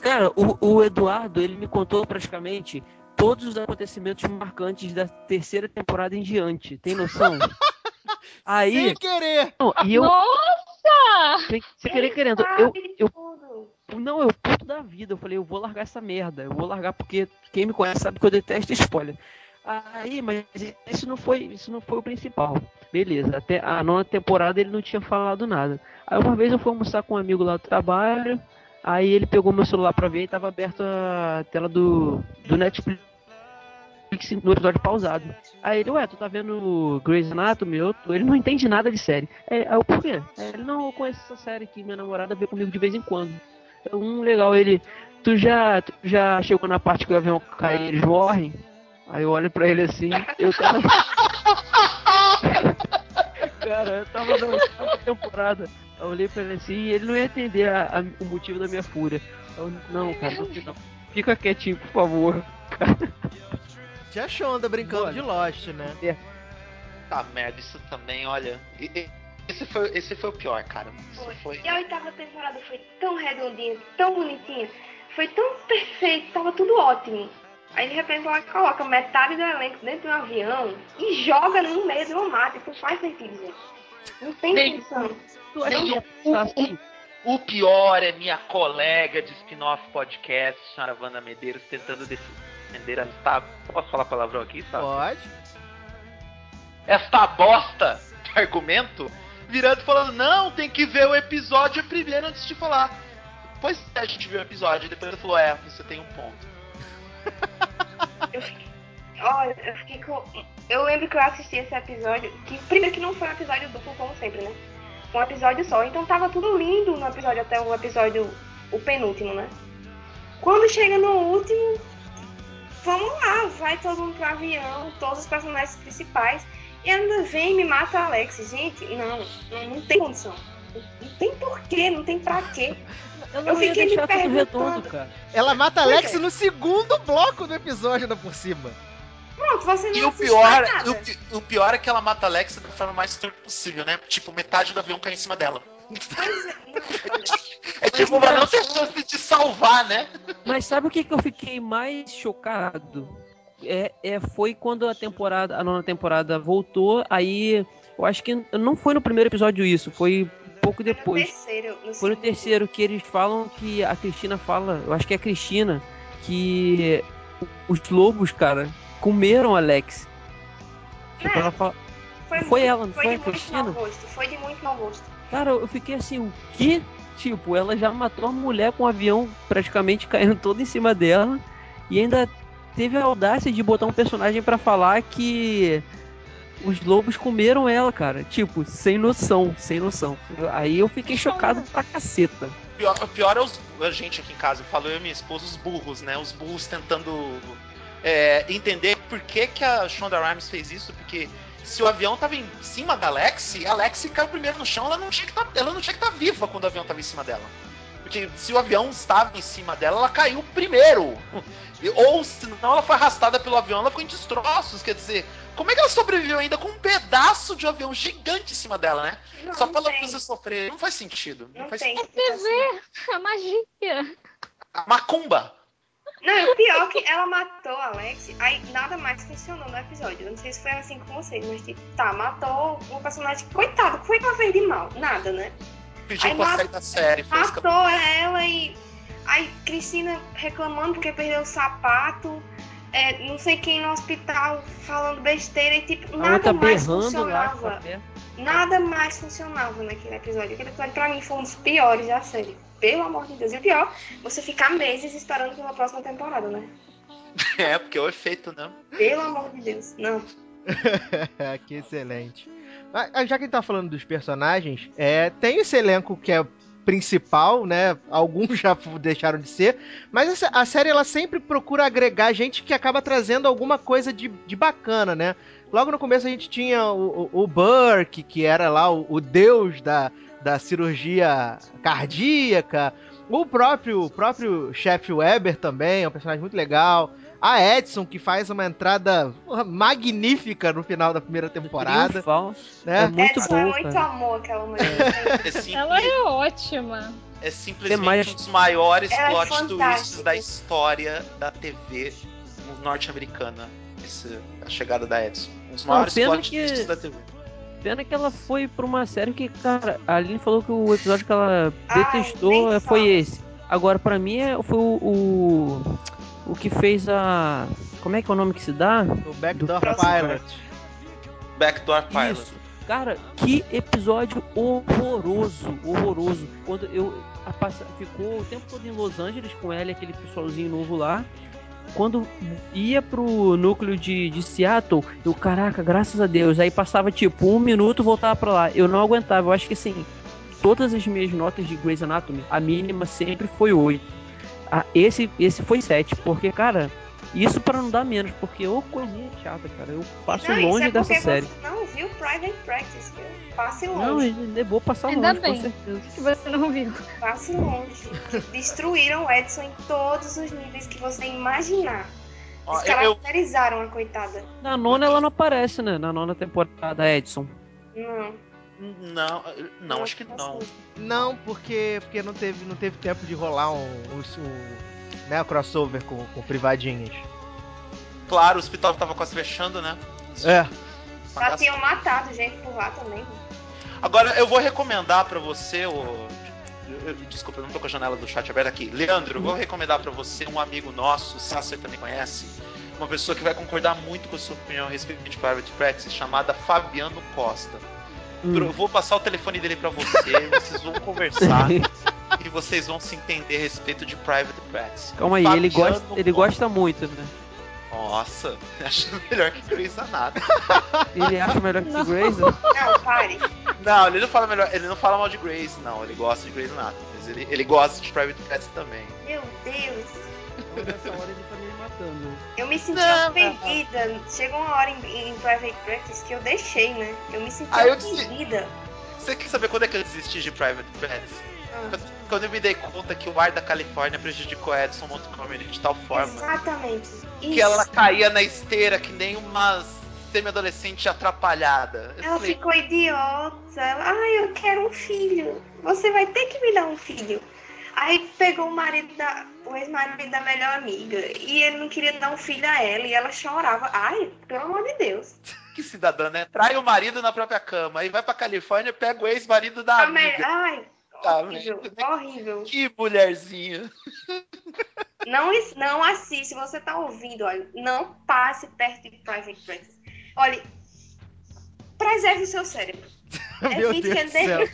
Cara, o, o Eduardo, ele me contou praticamente todos os acontecimentos marcantes da terceira temporada em diante. Tem noção? <laughs> Aí, Sem querer. não, e eu, Nossa, sem, sem querer querendo. Eu, eu, não, eu puto da vida. Eu falei, eu vou largar essa merda. Eu vou largar porque quem me conhece sabe que eu detesto spoiler. Aí, mas isso não foi, isso não foi o principal. Beleza, até a nona temporada ele não tinha falado nada. Aí uma vez eu fui almoçar com um amigo lá do trabalho, aí ele pegou meu celular pra ver e tava aberto a tela do, do Netflix no episódio pausado. Aí ele, ué, tu tá vendo Grey's Anatomy? Eu tô- Ele não entende nada de série. Aí eu, por quê? Ele, não, eu conheço essa série que minha namorada vê comigo de vez em quando. Eu, hum, legal, ele, tu já, tu já chegou na parte que o avião cai e eles morrem? Aí eu olho pra ele assim, eu tava... <laughs> Cara, eu tava na oitava temporada. Eu olhei pra ele assim e ele não ia entender a- a- o motivo da minha fúria. Eu, não, cara, não, fica- fica quietinho, por favor. Tia Shonda brincando Olha. de Lost, né? Tá merda, isso também, olha. Esse foi, esse foi o pior, cara. Foi. E a oitava temporada foi tão redondinha, tão bonitinha, foi tão perfeito, tava tudo ótimo. Aí de repente ela coloca metade do elenco dentro de um avião e joga no meio de uma mata. Isso não faz sentido, gente. Não tem Nem- função. Assim? O pior é minha colega de spin-off podcast, senhora Wanda Medeiros, tentando defender esta. Posso falar palavrão aqui, sabe? Pode. Esta bosta de argumento, virando e falando: não, tem que ver o episódio primeiro antes de falar. Pois é, a gente viu o episódio e depois ele falou: é, você tem um ponto. <laughs> Olha, eu fiquei com. Eu lembro que eu assisti esse episódio, que primeiro que não foi um episódio duplo, como sempre, né? Um episódio só. Então tava tudo lindo no episódio, até o episódio, o penúltimo, né? Quando chega no último, vamos lá, vai todo mundo pro avião, todos os personagens principais. E ainda vem e me mata Alex. Gente, não, não, não tem condição. Não tem porquê, não tem pra quê. Eu Eu não ia fiquei me deixar tudo redondo, cara. Ela mata Alex no segundo bloco do episódio, ainda por cima. Pronto, você não E o pior, o, o pior é que ela mata a Alexa da forma mais torta possível, né? Tipo, metade do avião cai em cima dela. Pois é. <laughs> É tipo, pra não ter chance de salvar, né? Mas sabe o que, que eu fiquei mais chocado? É, é, foi quando a temporada, a nona temporada voltou, aí eu acho que não foi no primeiro episódio isso, foi pouco Foi no depois. terceiro, no Foi no segundo. terceiro que eles falam que a Cristina fala, eu acho que é a Cristina, que os lobos, cara, comeram Alex. Tipo, É. ela fala, Foi, Foi ela, não foi foi de a Cristina? mau gosto. Foi de muito mau gosto. cara, eu fiquei assim, o quê? Tipo, ela já matou a mulher com o avião praticamente <laughs> caindo todo em cima dela e ainda teve a audácia de botar um personagem pra falar que os lobos comeram ela, cara. Tipo, sem noção, sem noção. Aí eu fiquei chocado pra caceta. O pior, pior é os, a gente aqui em casa, eu falo eu e minha esposa, os burros, né? Os burros tentando é, entender por que, que a Shonda Rhimes fez isso, porque se o avião tava em cima da Alex, a Alex caiu primeiro no chão, ela não tinha que tá, ela não tinha que estar viva quando o avião tava em cima dela. Porque se o avião estava em cima dela, ela caiu primeiro. <laughs> E- Ou senão ela foi arrastada pelo avião, ela ficou em destroços. Quer dizer, como é que ela sobreviveu ainda com um pedaço de avião gigante em cima dela, né? Não, Só não pra ela tem. você sofrer. Não faz sentido. Não, Não faz tem. É TV, a magia. Macumba. Não, e o pior é que ela matou a Alex, aí nada mais funcionou no episódio. Eu não sei se foi assim com vocês, mas tipo, tá, matou um personagem. Coitado, foi ela fez de mal? Nada, né? Pediu Aí pra mata- sair da série. Matou ela e. Aí Cristina reclamando porque perdeu o sapato. É, não sei quem no hospital falando besteira e tipo, A nada outra mais lá funcionava. pé. Nada mais funcionava naquele episódio. Aquele episódio pra mim foi um dos piores da série. Pelo amor de Deus. E o pior, você ficar meses esperando pela próxima temporada, né? <laughs> É, porque é o efeito, né? Pelo amor de Deus. Não. <laughs> que excelente. Ah, Já que a gente tá falando dos personagens, é, tem esse elenco que é principal, né? Alguns já deixaram de ser, mas a série ela sempre procura agregar gente que acaba trazendo alguma coisa de, de bacana, né? Logo no começo a gente tinha o, o, o Burke, que era lá o, o deus da, da cirurgia cardíaca. O próprio, próprio chefe Weber também é um personagem muito legal. A Edson, que faz uma entrada magnífica no final da primeira temporada. Né? É muito Edson é bom, muito cara. amor aquela mulher. É, simples, Ela é ótima. é simplesmente mais- um dos maiores é plot fantástica. twists da história da TV norte-americana. Esse- A chegada da Edson. Um dos Não, maiores pena plot que- twists da TV. pena que ela foi pra uma série que, cara, a Aline falou que o episódio que ela Ai, detestou é- foi esse. Agora, pra mim, é, foi o, o. o que fez a. Como é que é o nome que se dá? O Backdoor Do- Pilot. Backdoor Pilot. Isso. Cara, que episódio horroroso, horroroso. Quando eu a passa- ficou o tempo todo em Los Angeles com ela e aquele pessoalzinho novo lá. Quando ia pro núcleo de, de Seattle, eu, caraca, graças a Deus. Aí passava tipo um minuto voltava pra lá. Eu não aguentava. Eu acho que assim, todas as minhas notas de Grey's Anatomy, a mínima sempre foi 8. Ah, esse, esse foi 7, porque, cara, isso pra não dar menos, porque ô coisinha chata, cara. Eu passo Não, isso longe é dessa série. você não viu Private Practice, viu? Passe Não, longe. eu vou passar Ainda longe, bem. com certeza. Que você não viu. Passe longe. <laughs> Destruíram o Edson em todos os níveis que você imaginar. Ó, eu, eu, Descaracterizaram a coitada. Na nona ela não aparece, né? Na nona temporada, Edson. Não. Não, não, acho que não. Não, porque, porque não, teve, não teve tempo de rolar um, um, um né, crossover com, com privadinhas. Claro, o hospital tava quase fechando, né? É. Já tinham matado gente por lá também. Agora, eu vou recomendar pra você, o... desculpa, eu não tô com a janela do chat aberta aqui. Leandro, eu vou recomendar pra você um amigo nosso, o Sasser também conhece, uma pessoa que vai concordar muito com a sua opinião a respeito de Private Practice, chamada Fabiano Costa. Hum. Eu vou passar o telefone dele pra você, <laughs> vocês vão conversar e vocês vão se entender a respeito de Private Practice. Calma aí, ele gosta, ele gosta muito, né? Nossa, <laughs> acho melhor que Grey's Anatomy. <laughs> Ele acha melhor que. Grace. Não, pare. Não, ele não fala melhor, ele não fala mal de Grace, não. Ele gosta de Grey's Anatomy, mas ele, ele gosta de Private Practice também. Meu Deus. Então nessa hora ele Eu me senti Não, ofendida. Chegou uma hora em, em Private Practice que eu deixei, né? Eu me senti Ah, disse- ofendida. Você quer saber quando é que eu desisti de Private Practice? Ah, Quando eu me dei conta que o ar da Califórnia prejudicou Edson Montgomery de tal forma exatamente. que Isso. ela caía na esteira que nem uma semi-adolescente atrapalhada. Eu Ela falei, ficou idiota. Ela, Ai, eu quero um filho. Você vai ter que me dar um filho. Aí pegou o marido da. o ex-marido da melhor amiga. E ele não queria dar um filho a ela. E ela chorava. Ai, pelo amor de Deus. que cidadã, né? Trai o marido na própria cama, aí vai pra Califórnia, pega o ex-marido da A me- amiga. Ai, Tá, horrível, mas- horrível. Que mulherzinha. Não, não assiste, você tá ouvindo, olha, não passe perto de Private Practice. Olha, preserve o seu cérebro. <laughs> Meu Evite Deus que ele.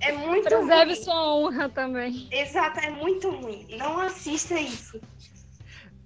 É muito Preserve ruim. sua honra também. Exato, é muito ruim. Não assista isso.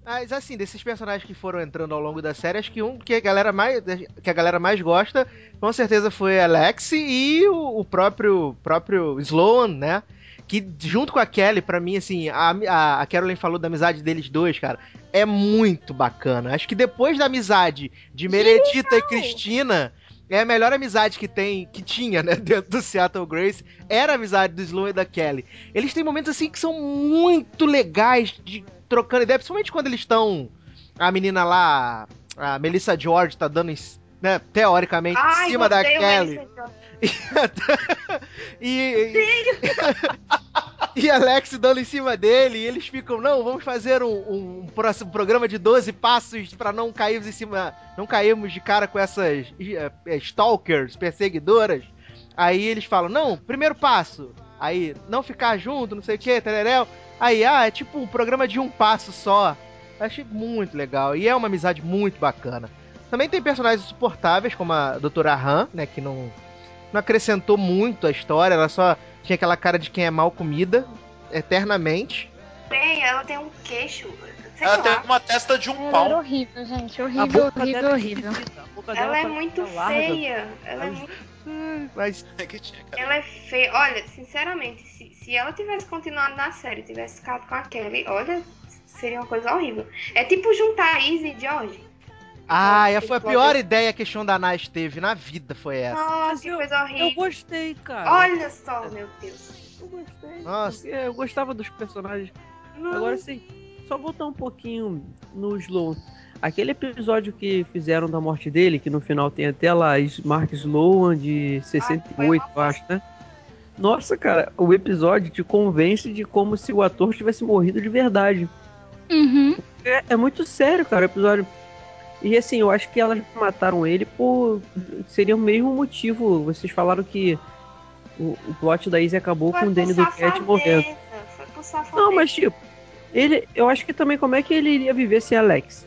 Mas assim, desses personagens que foram entrando ao longo da série, acho que um que a galera mais, que a galera mais gosta, com certeza foi Alex e o, o próprio próprio Sloan, né? Que junto com a Kelly, pra mim, assim, a, a, a Carolyn falou da amizade deles dois, cara, é muito bacana. Acho que depois da amizade de Meredita e Cristina, é a melhor amizade que tem, que tinha, né, <laughs> dentro do Seattle Grace, era a amizade do Sloan e da Kelly. Eles têm momentos assim que são muito legais de trocando ideia, principalmente quando eles estão a menina lá, a Melissa George tá dando né, teoricamente Ai, em cima da Kelly. <laughs> E, e, <laughs> e Alex dando em cima dele, e eles ficam, não, vamos fazer um, um próximo programa de 12 passos pra não cairmos em cima, não cairmos de cara com essas eh, stalkers, perseguidoras. Aí eles falam, não, primeiro passo, aí não ficar junto, não sei o que, tereréu. Aí, ah, é tipo um programa de um passo só. Achei muito legal, e é uma amizade muito bacana. Também tem personagens suportáveis, como a Doutora Han, né, que não, não acrescentou muito a história, ela só tinha aquela cara de quem é mal comida, eternamente. Tem, ela tem um queixo. Sei Ela lá. tem uma testa de um Ela era pau. horrível, gente. A Horrível, horrível, é horrível. Ela é muito tá larga. feia. Ela é muito Mas. Ela é feia. Olha, sinceramente, se, se ela tivesse continuado na série, tivesse ficado com a Kelly, olha, seria uma coisa horrível. É tipo juntar a Izzy e George. Ah, essa foi a pior ideia que a Shonda Nash teve na vida, foi essa. Nossa, que eu- coisa Eu horrível. gostei, cara. Olha só, meu Deus. Eu gostei. Nossa. porque Eu gostava dos personagens. Não. Agora sim, só voltar um pouquinho no Sloan. Aquele episódio que fizeram da morte dele, que no final tem até lá Mark Sloan de 68, eu acho, né? Nossa, cara, o episódio te convence de como se o ator tivesse morrido de verdade. Uhum. É, é muito sério, cara, o episódio. E assim, eu acho que elas mataram ele por. Seria o mesmo motivo. Vocês falaram que o, o plot da Izzy acabou Foi com o Danny do Cat morrendo. Foi por safadeza. Não, mas tipo, ele. Eu acho que também como é que ele iria viver sem Alex?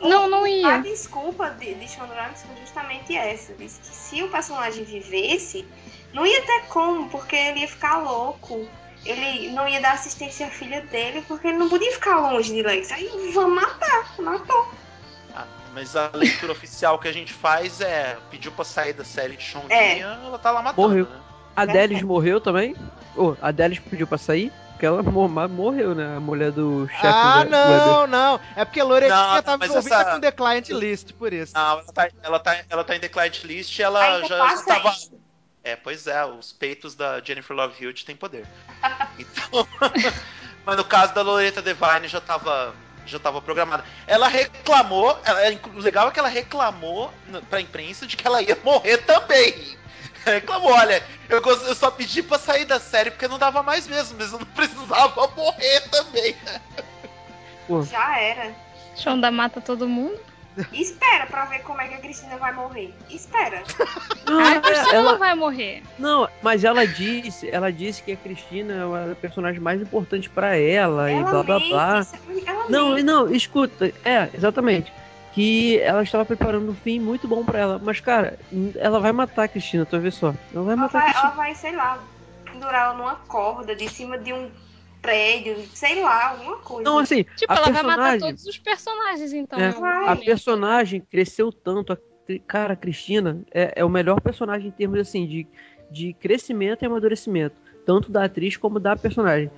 Não, não A ia. desculpa de, de Shonda Rhimes foi justamente essa. Disse que se o personagem vivesse, não ia ter como, porque ele ia ficar louco. Ele não ia dar assistência à filha dele, porque ele não podia ficar longe de Lex. Aí vamos matar, matou. Mas a leitura oficial que a gente faz é pediu pra sair da série de Shondinha, É. ela tá lá matando, Morreu. né? A Delis morreu também? Ô, a Delis pediu pra sair? Porque ela morreu, né? A mulher do chefe Ah, do não, não. É porque Loretinha Não, tava mas envolvida essa- com The Client List, por isso. Não, ela tá, ela tá, ela tá em The Client List e ela Ainda já, já passa tava. isso. É, pois é, os peitos da Jennifer Love Hewitt têm poder. <laughs> Então, <laughs> mas no caso da Loretta Devine já tava, já tava programada. Ela reclamou, ela, o legal é que ela reclamou na- pra imprensa de que ela ia morrer também. <laughs> Reclamou, olha, eu, eu só pedi pra sair da série porque não dava mais mesmo, mas eu não <laughs> precisava morrer também. Já era. Shonda mata todo mundo. Espera pra ver como é que a Cristina vai morrer. Espera. <laughs> Não, A é, Cristina ela, não vai morrer. não, mas ela disse, ela disse que a Cristina é uma personagem mais importante pra ela, e ela blá blá mente, blá. sabe? Ela Não, mente. não, escuta, é, exatamente. Que ela estava preparando um fim muito bom pra ela. Mas, cara, ela vai matar a Cristina, tu vai ver só. Ela vai Ela matar a vai, Cristina. ela vai, sei lá, pendurar ela numa corda de cima de um prédio, sei lá, alguma coisa. Não, assim, Tipo, a ela vai matar personagem, todos os personagens, então. É, vai. a personagem cresceu tanto. a- cara, a Cristina é, é o melhor personagem em termos assim de, de crescimento e amadurecimento, tanto da atriz como da personagem.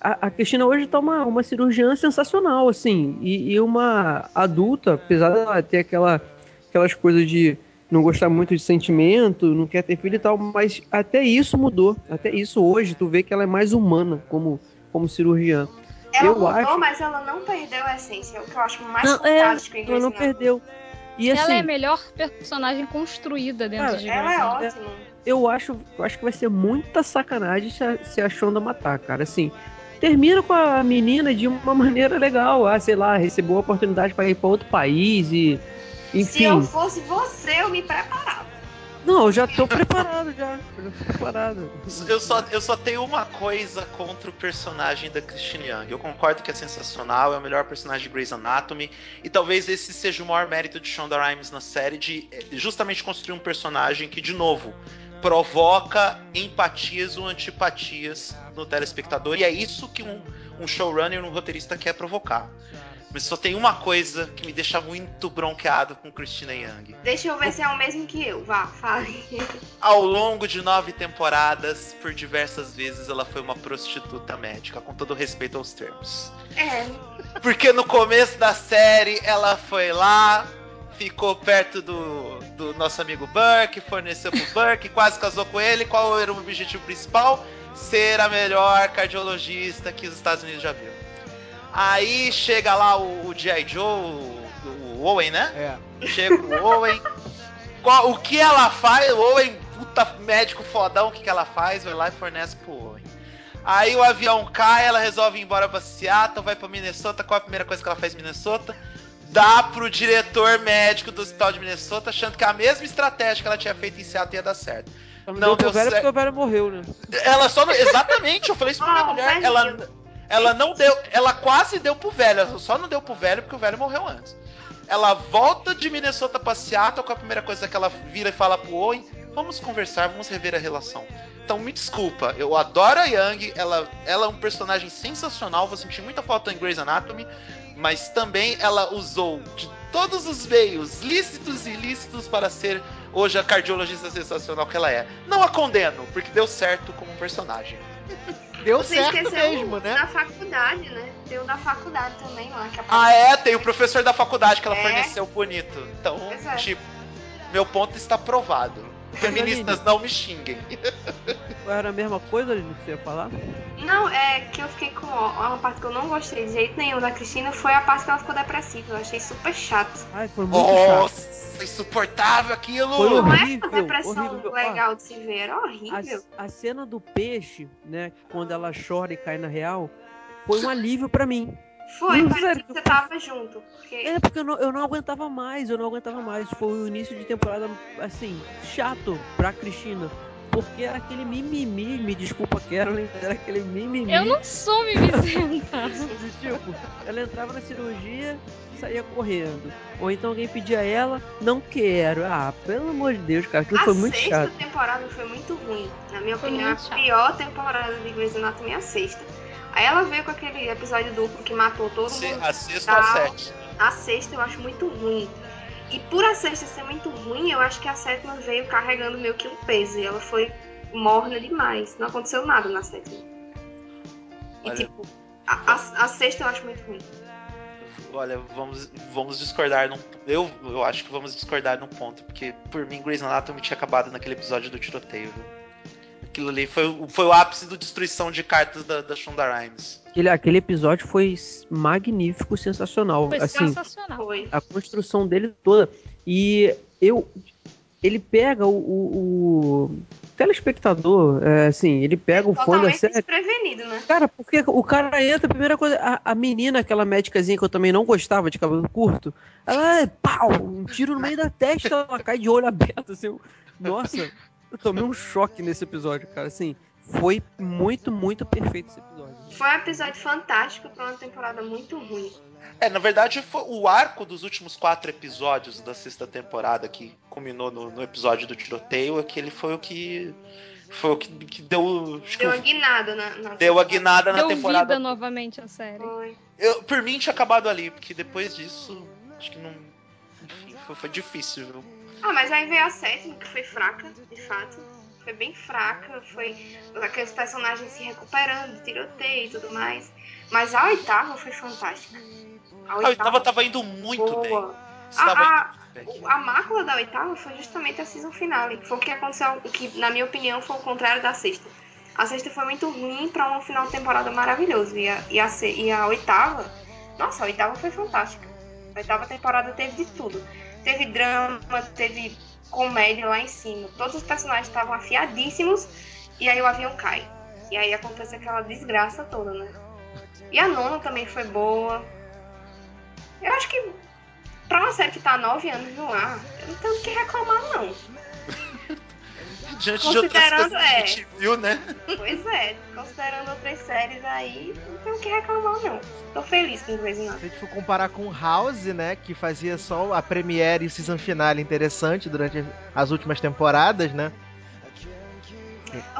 A, a Cristina hoje tá uma, uma cirurgiã sensacional, assim, e, e uma adulta, apesar dela ter aquela, aquelas coisas de não gostar muito de sentimento, não quer ter filho e tal, mas até isso mudou. Até isso hoje, tu vê que ela é mais humana como, como cirurgiã. Ela eu mudou, acho- mas ela não perdeu a essência. É o que eu acho mais Não, é, fantástico em ela não perdeu. E assim, Ela é a melhor personagem construída dentro Cara, de Ela Grey's é ótima. eu acho, eu acho que vai ser muita sacanagem se a, se a Shonda matar, cara. Assim, termina com a menina de uma <laughs> maneira legal. Ah, sei lá, recebeu a oportunidade para ir para outro país e. Se eu Enfim. fosse você, eu me preparava. Não, eu já tô preparado já. Eu já tô preparado. Eu só, eu só tenho uma coisa contra o personagem da Christine Young. Eu concordo que é sensacional, é o melhor personagem de Grey's Anatomy. E talvez esse seja o maior mérito de Shonda Rhimes na série, de eh, justamente construir um personagem que, de novo, provoca empatias ou antipatias no telespectador. E é isso que um, um showrunner, um roteirista quer provocar. Mas só tem uma coisa que me deixa muito bronqueado com Christina Young. Deixa eu ver se é o mesmo que eu. Vá, fale. Ao longo de nove temporadas, por diversas vezes, ela foi uma prostituta médica, com todo respeito aos termos. É, Porque no começo da série, ela foi lá, ficou perto do, do nosso amigo Burke, forneceu pro Burke, quase casou com ele. Qual era o objetivo principal? Ser a melhor cardiologista que os Estados Unidos já viu. Aí chega lá o, o G.I. Joe, o, o Owen, né? É. Chega o Owen. Qual- o que ela faz? O Owen, puta médico fodão, o que, que ela faz? Vai lá e fornece pro Owen. Aí o avião cai, ela resolve ir embora pra Seattle, vai pra Minnesota. Qual é a primeira coisa que ela faz em Minnesota? Dá pro diretor médico do hospital de Minnesota, achando que a mesma estratégia que ela tinha feito em Seattle ia dar certo. Não, Não deu deu velho certo. porque o velho morreu, né? Ela só. não- Exatamente, eu falei isso pra minha mulher. Ela, ela não deu. Ela quase deu pro velho. Ela só não deu pro velho porque o velho morreu antes. Ela volta de Minnesota pra Seattle com a primeira coisa que ela vira e fala pro Owen: Vamos conversar, vamos rever a relação. Então me desculpa, eu adoro a Young, ela, ela é um personagem sensacional, vou sentir muita falta em Grey's Anatomy, mas também ela usou de todos os meios, lícitos e ilícitos, para ser hoje a cardiologista sensacional que ela é. Não a condeno, porque deu certo como personagem. <laughs> Deu você certo mesmo, o né? da faculdade, né? Tem o da faculdade também lá. Que Ah, é? Tem o professor da faculdade que ela É. forneceu bonito. Então, é. tipo, meu ponto está provado. <laughs> Feministas não me xinguem. <laughs> Era a mesma coisa, Aline, que você ia falar? Não, é que eu fiquei com ó, uma parte que eu não gostei de jeito nenhum da Cristina foi a parte que ela ficou depressiva. Eu achei super chato. Ai, foi muito chato. Nossa, insuportável aquilo! Foi Não é uma depressão horrível. Legal de se ver, era horrível. A, a cena do peixe, né, quando ela chora e cai na real, foi um alívio pra mim. Foi, Não, parece sério. que você tava junto. Porque É, porque eu não, eu não aguentava mais, eu não aguentava mais. Foi o início de temporada, assim, chato pra Cristina. Porque era aquele mimimi, me desculpa, Carolyn, era aquele mimimi. Eu não sou mimizenta. <laughs> tipo, ela entrava na cirurgia e saía correndo. Ou então alguém pedia a ela, não quero. Ah, pelo amor de Deus, cara, aquilo a foi muito sexta chato. temporada foi muito ruim. Na minha Foi opinião, a chato. pior temporada de Grey's Anatomy é a sexta. Aí ela veio com aquele episódio duplo que matou todo Se- mundo. A sexta ou a sétima? A sexta eu acho muito ruim. E por a sexta ser muito ruim, eu acho que a sétima veio carregando meio que um peso. E ela foi morna demais. Não aconteceu nada na sétima. E Olha. tipo, a, a- a sexta eu acho muito ruim. Olha, vamos, vamos discordar num. Eu, eu acho que vamos discordar num ponto, porque por mim Grey's Anatomy tinha acabado naquele episódio do tiroteio. viu? Aquilo ali foi, o- foi o ápice da destruição de cartas da, da Shonda Rhimes. Aquele, aquele episódio foi magnífico, sensacional. Foi assim, sensacional. A construção dele toda. E eu. Ele pega o, o- o telespectador, é, assim, ele pega o fã da série. desprevenido, né? Cara, porque o cara entra, a primeira coisa, a, a menina, aquela médicazinha que eu também não gostava de cabelo curto, ela é pau, um tiro no meio da testa, ela cai de olho aberto, assim. eu- nossa, eu tomei um choque nesse episódio, cara, assim, foi muito, muito perfeito esse episódio. Foi um episódio fantástico pra uma temporada muito ruim. É, na verdade, foi o arco dos últimos quatro episódios da sexta temporada, que culminou no, no episódio do tiroteio, aquele foi o que. Foi o que, que deu. Deu uma guinada na, na deu a guinada na Deu temporada. vida novamente à série. Foi. Eu, por mim tinha acabado ali, porque depois disso, acho que não. Enfim, foi, foi difícil, viu? Ah, mas aí veio a sétima, que foi fraca, de fato. Foi bem fraca, foi aqueles personagens se recuperando, tiroteio e tudo mais. Mas a oitava foi fantástica. A oitava tava indo muito bem. boa. Estava A, bem. a, a mácula da oitava foi justamente a season finale, foi o que aconteceu, o que na minha opinião foi o contrário da sexta. A sexta foi muito ruim pra um final de temporada maravilhoso. E a, e a, e a oitava, nossa, a oitava foi fantástica. A oitava temporada teve de tudo. Teve drama, teve comédia lá em cima. Todos os personagens estavam afiadíssimos e aí o avião cai. E aí acontece aquela desgraça toda, né? E a nona também foi boa. Eu acho que pra uma série que tá há nove anos no ar, eu não tenho o que reclamar, não. Diante de outras considerando, coisas que a é. gente viu, né? Pois é, considerando outras séries aí, não tenho o que reclamar, não. Tô feliz com Grey's Anatomy. Se a gente for comparar com House, né, que fazia só a premiere e season finale interessante durante as últimas temporadas, né?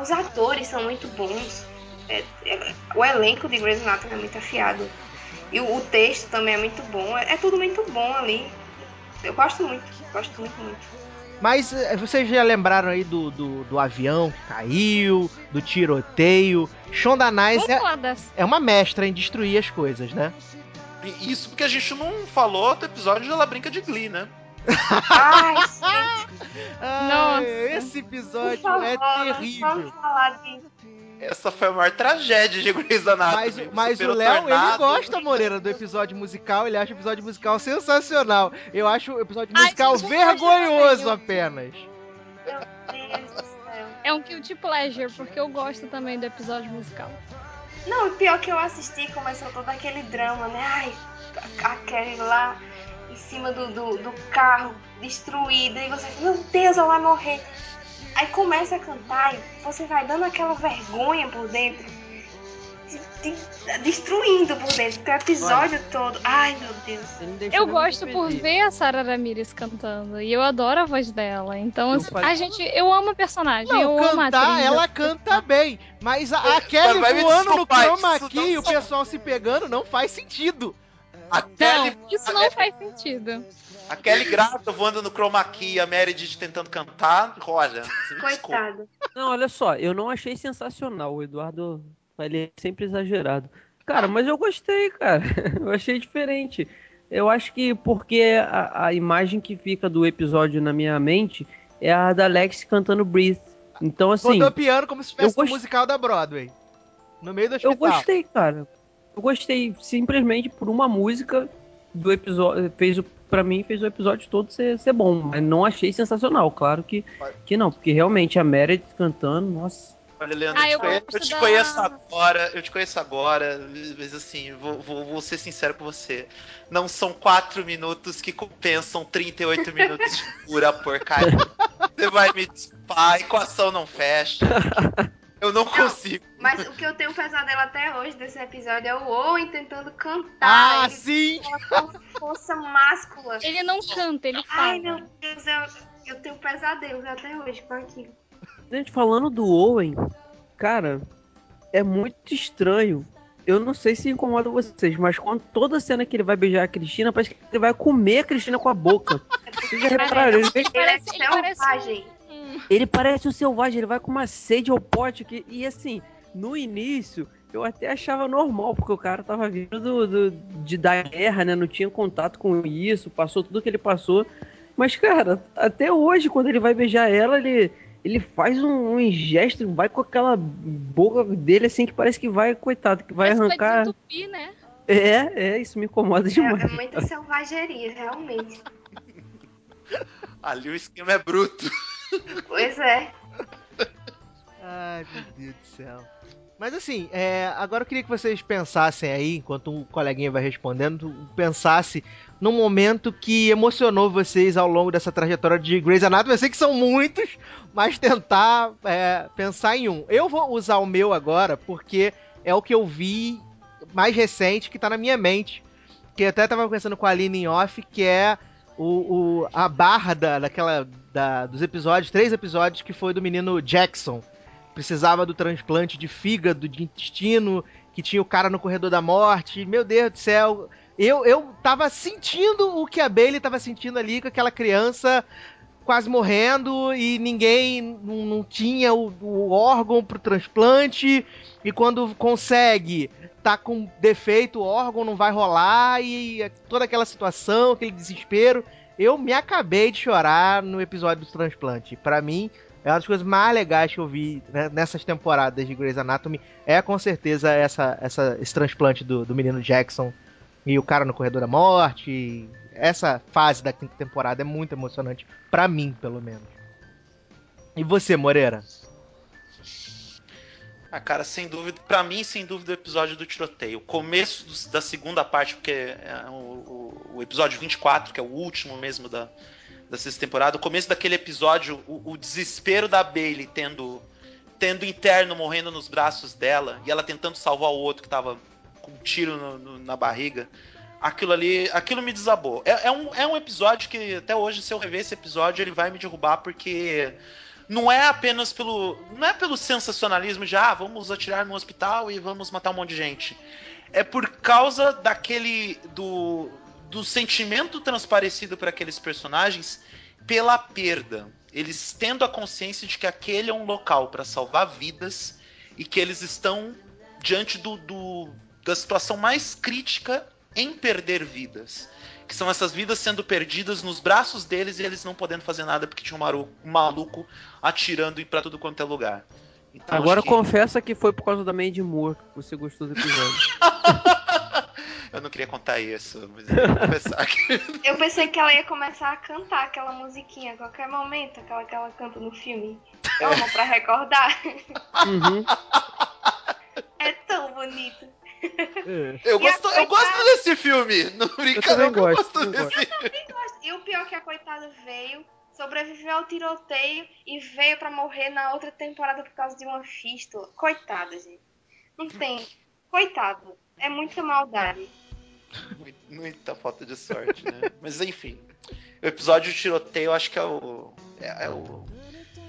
Os atores são muito bons. É- é- o elenco de Grey's Anatomy é muito afiado. E o, o texto também é muito bom. É, é tudo muito bom ali. Eu gosto muito, gosto muito, muito. Mas eh, vocês já lembraram aí do, do, do avião que caiu, do tiroteio. Shonda Vamos é, é uma mestra em destruir as coisas, né? Isso porque a gente não falou do episódio onde ela brinca de Glee, né? Ai, <laughs> Ai, Nossa. esse episódio favor, é terrível. vamos falar de Essa foi a maior tragédia de Grey's Anatomy. Mas, mas o Léo, ele gosta, Moreira, do episódio musical. Ele acha o episódio musical sensacional. Eu acho o episódio Ai, musical eu vergonhoso apenas. Meu Deus do céu. É um guilty pleasure, porque eu gosto também do episódio musical. Não, o pior que eu assisti começou todo aquele drama, né? Ai, a a Kelly lá em cima do, do, do carro, destruída, e você, meu Deus, ela vai morrer. Aí começa a cantar e você vai dando aquela vergonha por dentro, de- de- destruindo por dentro, porque o episódio todo. Ai, meu Deus. Eu gosto por ver a Sarah Ramirez cantando. E eu adoro a voz dela. Então, assim, a gente, eu amo a personagem. Não, eu amo a cantar, atriz. ela canta bem. Mas a, a Kelly voando no chroma não e o pessoal se pegando não faz sentido. A Kelly, Não, isso não faz sentido. A Kelly grávida voando no chroma key, a Meredith tentando cantar. Olha. Coitado. Não, olha só, eu não achei sensacional. O Eduardo ele é sempre exagerado. Cara, mas eu gostei, cara. <laughs> Eu achei diferente. Eu acho que porque a, a imagem que fica do episódio na minha mente é a da Alex cantando Breathe. Então, assim, Botou piano como se no gost- musical da Broadway. No meio do hospital. eu gostei, cara. Eu gostei simplesmente por uma música do episódio. Fez o, pra mim, fez o episódio todo ser, ser bom. Mas não achei sensacional. Claro que, que não, porque realmente a Meredith cantando, nossa. Olha, Leandro, Ah, eu, eu te, eu te da- conheço agora, eu te conheço agora, mas assim, vou, vou- vou ser sincero com você. Não são 4 minutos que compensam 38 minutos de pura porcaria. <laughs> Você vai me desculpar, a equação não fecha. <laughs> Eu não consigo. Mas o que eu tenho pesadelo até hoje desse episódio é o Owen tentando cantar. Ah, ele sim! com uma força máscula. Ele não canta, ele fala. Ai, meu Deus, eu, eu tenho pesadelos até hoje com aquilo. Gente, falando do Owen, cara, é muito estranho. Eu não sei se incomoda vocês, mas quando toda cena que ele vai beijar a Cristina, parece que ele vai comer a Cristina com a boca. <laughs> Vocês já repararam? Ele, Ele Parece- é ele parece selvagem. Hum, ele parece um selvagem, ele vai com uma sede ao pote aqui. E assim, no início, eu até achava normal, porque o cara tava vindo do, do- de da guerra, né? Não tinha contato com isso, passou tudo que ele passou. Mas, cara, até hoje, quando ele vai beijar ela, ele, ele faz um, um gesto, vai com aquela boca dele assim que parece que vai, coitado, que vai que arrancar. desentupir, né? É, é, isso me incomoda É, demais. é muita selvageria, realmente. <laughs> Ali o esquema é bruto. Pois é. Ai, meu Deus do céu. Mas assim, é, agora eu queria que vocês pensassem aí, enquanto um coleguinha vai respondendo, pensasse num momento que emocionou vocês ao longo dessa trajetória de Grey's Anatomy. Eu sei que são muitos, mas tentar é, pensar em um. Eu vou usar o meu agora, porque é o que eu vi mais recente, que tá na minha mente. Que até tava conversando com a Aline em off, que é o, o- a barra da, daquela, da- dos episódios, três episódios, que foi do menino Jackson precisava do transplante de fígado, de intestino, que tinha o cara no corredor da morte. Meu Deus do céu. Eu, eu tava sentindo o que a Bailey tava sentindo ali com aquela criança quase morrendo e ninguém não, tinha o, o órgão pro transplante. E quando consegue, tá com defeito, o órgão não vai rolar e toda aquela situação, aquele desespero. Eu me acabei de chorar no episódio do transplante. Pra mim, é uma das coisas mais legais que eu vi né, nessas temporadas de Grey's Anatomy. É com certeza essa, essa, esse transplante do, do menino Jackson e o cara no corredor da morte. Essa fase da quinta temporada é muito emocionante. Pra mim, pelo menos. E você, Moreira? Ah, cara, sem dúvida, pra mim, sem dúvida, o episódio do tiroteio. O começo dos- da segunda parte, porque é o, o- o episódio 24, que é o último mesmo da, da sexta temporada, o começo daquele episódio, o, o desespero da Bailey tendo, tendo interno morrendo nos braços dela e ela tentando salvar o outro que tava com um tiro no- no- na barriga. Aquilo ali, aquilo me desabou. É, é um, é um episódio que até hoje, se eu rever esse episódio, ele vai me derrubar porque não é apenas pelo. Não é pelo sensacionalismo de ah, vamos atirar no hospital e vamos matar um monte de gente. É por causa daquele. do, do sentimento transparecido para aqueles personagens pela perda. Eles tendo a consciência de que aquele é um local para salvar vidas e que eles estão diante do, do- da situação mais crítica em perder vidas. Que são essas vidas sendo perdidas nos braços deles e eles não podendo fazer nada porque tinha um maru- um maluco atirando para tudo quanto é lugar. Então, Agora que- confessa que foi por causa da Mandy Moore que você gostou do episódio. <laughs> Eu não queria contar isso, mas eu vou confessar que. <laughs> Eu pensei que ela ia começar a cantar aquela musiquinha a qualquer momento, aquela que ela canta no filme. Toma pra recordar. Uhum. É tão bonito. Eu, E a gosto, eu coitada- gosto desse filme. <laughs> Não brinca, que eu gosto, gosto também desse. E o pior é que a coitada veio, sobreviveu ao tiroteio e veio pra morrer na outra temporada por causa de uma fístula. Coitada, gente. Não tem. Coitada. É muita maldade. Muita falta de sorte, né? Mas enfim. O episódio de tiroteio eu acho que é o. É, é o.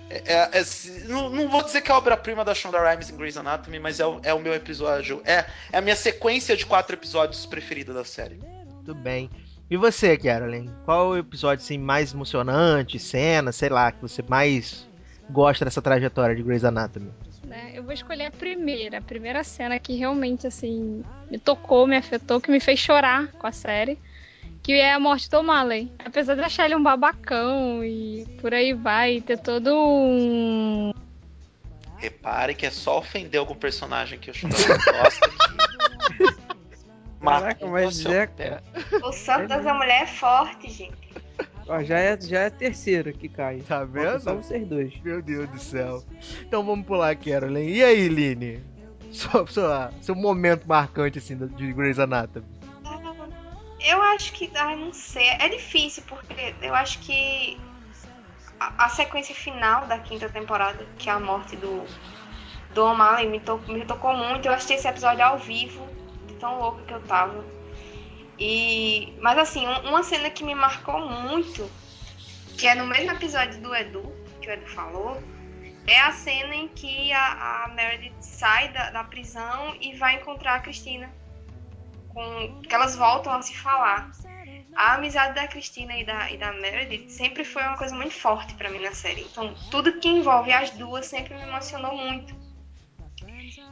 é- é- é- não, não vou dizer que é a obra-prima da Shonda Rhimes em Grey's Anatomy, mas é o, é o meu episódio. É, é a minha sequência de quatro episódios preferida da série. Tudo bem. E você, Carolyn? Qual o episódio assim, mais emocionante, cena, sei lá, que você mais gosta dessa trajetória de Grey's Anatomy? né? Eu vou escolher a primeira, a primeira cena que realmente assim me tocou, me afetou, que me fez chorar com a série, que é a morte do O'Malley. Apesar de achar ele um babacão e por aí vai, ter todo um Repare que é só ofender algum personagem que <laughs> o Rhimes gosta. Que... Caraca, mas seu é. O santo dessa mulher é forte, gente. Ó, já é, já é a terceira que cai. Tá vendo? Só vocês dois. Meu Deus do céu. Então vamos pular, Carolyn. E aí, Line? Sua, sua- seu momento marcante, assim, de Grey's Anatomy. Eu acho que, ai, não sei, é difícil porque eu acho que a, a sequência final da quinta temporada, que é a morte do do O'Malley, me, to, me tocou muito. Eu assisti esse episódio ao vivo, de tão louca que eu tava. E, mas assim, um- uma cena que me marcou muito, que é no mesmo episódio do Edu, que o Edu falou, é a cena em que a, a Meredith sai da, da prisão e vai encontrar a Cristina com que elas voltam a se falar. A amizade da Cristina e da, e da Meredith sempre foi uma coisa muito forte pra mim na série. Então, tudo que envolve as duas sempre me emocionou muito.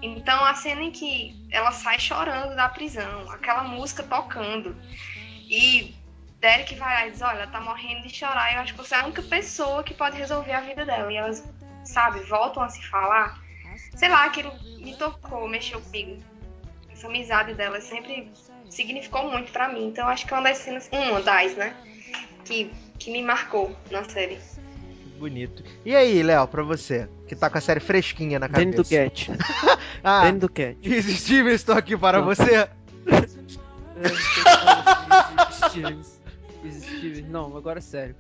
Então, a cena em que ela sai chorando da prisão, aquela música tocando, e Derek vai lá e diz: Olha, ela tá morrendo de chorar, eu acho que você é a única pessoa que pode resolver a vida dela. E elas, sabe, voltam a se falar. Sei lá, aquilo me tocou, mexeu comigo essa amizade dela sempre significou muito pra mim. Então acho que é uma das cenas, uma das, né, que, que me marcou na série. Bonito. E aí, Léo, pra você, que tá com a série fresquinha na Danny do cabeça. Cat. <laughs> Ah, Danny do Cat. Easy Steven, estou aqui para Não. você. Stevens. Stevens. Não, agora é sério.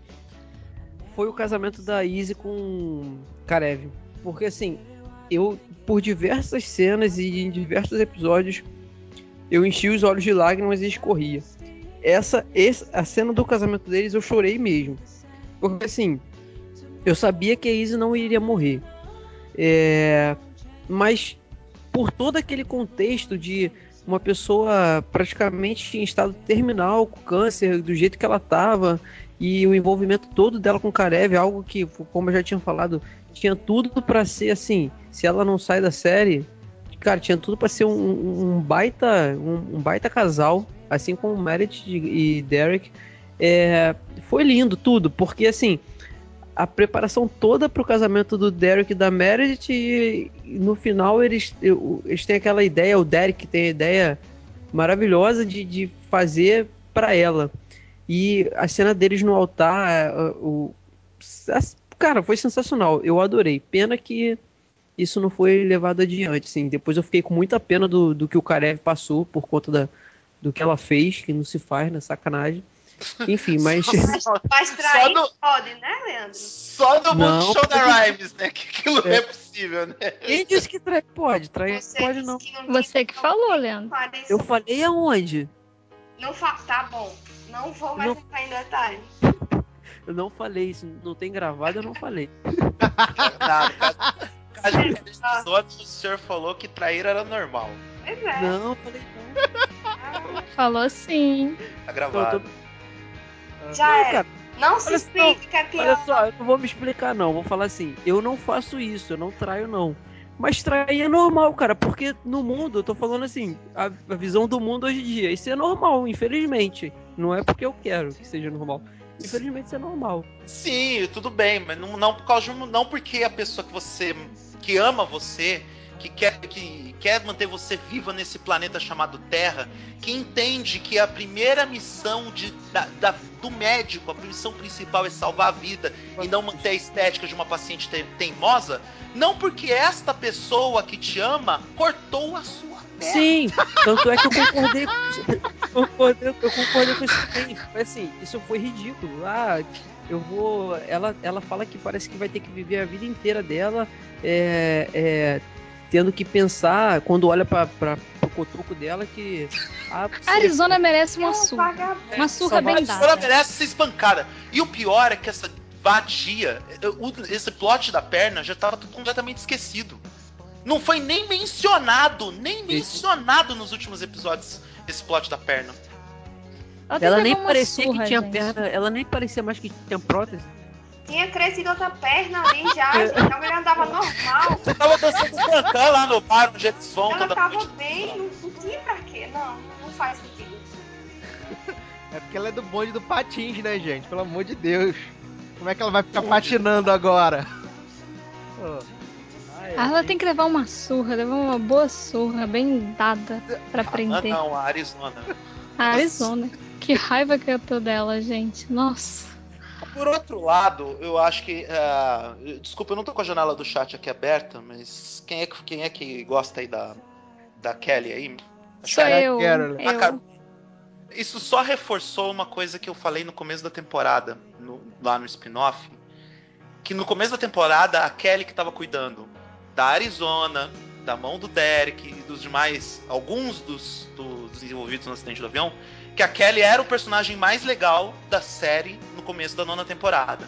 Foi o casamento da Izzy com Karev. Porque assim, eu, por diversas cenas e em diversos episódios, eu enchi os olhos de lágrimas e escorria. Essa, esse- a cena do casamento deles eu chorei mesmo. Porque assim, eu sabia que a Izzy não iria morrer. É, mas por todo aquele contexto de uma pessoa praticamente em estado terminal, com câncer, do jeito que ela tava, e o envolvimento todo dela com o Karev, algo que, como eu já tinha falado, tinha tudo pra ser assim, se ela não sai da série, cara, tinha tudo pra ser um, um baita um, um baita casal, assim como Meredith e Derek. É, foi lindo tudo, porque assim, a preparação toda pro casamento do Derek e da Meredith e, no final eles, eles têm aquela ideia, o Derek tem a ideia maravilhosa de, de fazer pra ela. E a cena deles no altar, a- o, cara, foi sensacional. Eu adorei. Pena que isso não foi levado adiante, assim. Depois eu fiquei com muita pena do, do que o Karev passou por conta da, do que ela fez, que não se faz, né? Sacanagem. Enfim, <laughs> mas. Mas trair no- pode, né, Leandro? Só Não. Multishow da Rhymes, né? Que aquilo é, É. possível, né? Quem disse que trai pode? Trair Você pode não. que não Você que falou, Leandro. Eu falei aonde? Não fa... Tá bom. Não vou mais Não. entrar em detalhe. Eu não falei isso. Não tem gravado, eu não falei. Nada. <laughs> Episódio o senhor falou que trair era normal. Pois é. Não, eu falei não. Falou sim. Tá gravado. Eu tô- Já Não, era. cara, Não se olha explique, que é pior. Olha só, eu não vou me explicar não, vou falar assim, eu não faço isso, eu não traio não. Mas trair é normal, cara, porque no mundo, eu tô falando assim, a, a visão do mundo hoje em dia, isso é normal, infelizmente. Não é porque eu quero que seja normal. Infelizmente isso é normal. Sim, tudo bem, mas não, não por causa de não porque a pessoa que você que ama você, que quer que quer manter você viva nesse planeta chamado Terra, que entende que a primeira missão de, da, da- do médico, a missão principal é salvar a vida e não manter a estética de uma paciente te- teimosa, não porque esta pessoa que te ama cortou a sua. Sim, tanto é que eu concordei com eu concordei, eu concordei com isso também. Foi assim, isso foi ridículo. Ah, eu vou. Ela, ela fala que parece que vai ter que viver a vida inteira dela é, é, tendo que pensar, quando olha pra, pra, pro cotoco dela, que. Ah, A Arizona merece uma É surra. Uma surra bem dada. merece ser espancada. E o pior é que essa vadia, o- esse plot da perna já tava completamente esquecido. Não foi nem mencionado, nem mencionado nos últimos episódios esse plot da perna. Ela, Ela nem parecia surra, que tinha gente. perna, ela nem parecia mais que tinha prótese. Tinha crescido outra perna ali já, <laughs> gente. A mulher andava normal. Você tava dançando cancan lá no bar eles vão Ela tava noite. bem, não, não tinha pra quê. Não, não faz sentido. É porque ela é do bonde do patins, né, gente? Pelo amor de Deus. Como é que ela vai ficar patinando agora? <laughs> Pô, Ah, ela tem que levar uma surra, levar uma boa surra, bem dada, pra Ah, aprender. não, a Arizona. A Arizona. Que raiva que eu tô dela, gente. Nossa. Por outro lado, eu acho que. ah, desculpa, eu não tô com a janela do chat aqui aberta, mas quem é, que- quem é que gosta aí da, da Kelly aí? Acho Sou que é- eu. Carol. Ah, eu. cara, Isso só reforçou uma coisa que eu falei no começo da temporada, no- lá no spin-off. Que no começo da temporada, a Kelly que tava cuidando da Arizona, da mão do Derek e dos demais, alguns dos, dos envolvidos no acidente do avião, que a Kelly era o personagem mais legal da série no começo da nona temporada.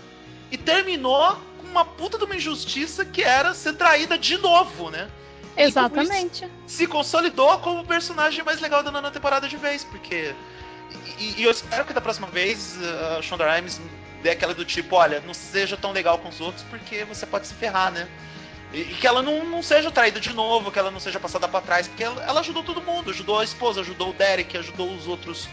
E terminou com uma puta de uma injustiça que era ser traída de novo, né? Exatamente. se consolidou como o personagem mais legal da nona temporada de vez, porque. E, e eu espero que da próxima vez uh, a Shonda Rhimes dê aquela do tipo, olha, não seja tão legal com os outros porque você pode se ferrar, né? E, e que ela não, não seja traída de novo, que ela não seja passada pra trás, porque ela, ela ajudou todo mundo, ajudou a esposa, ajudou o Derek, ajudou os outros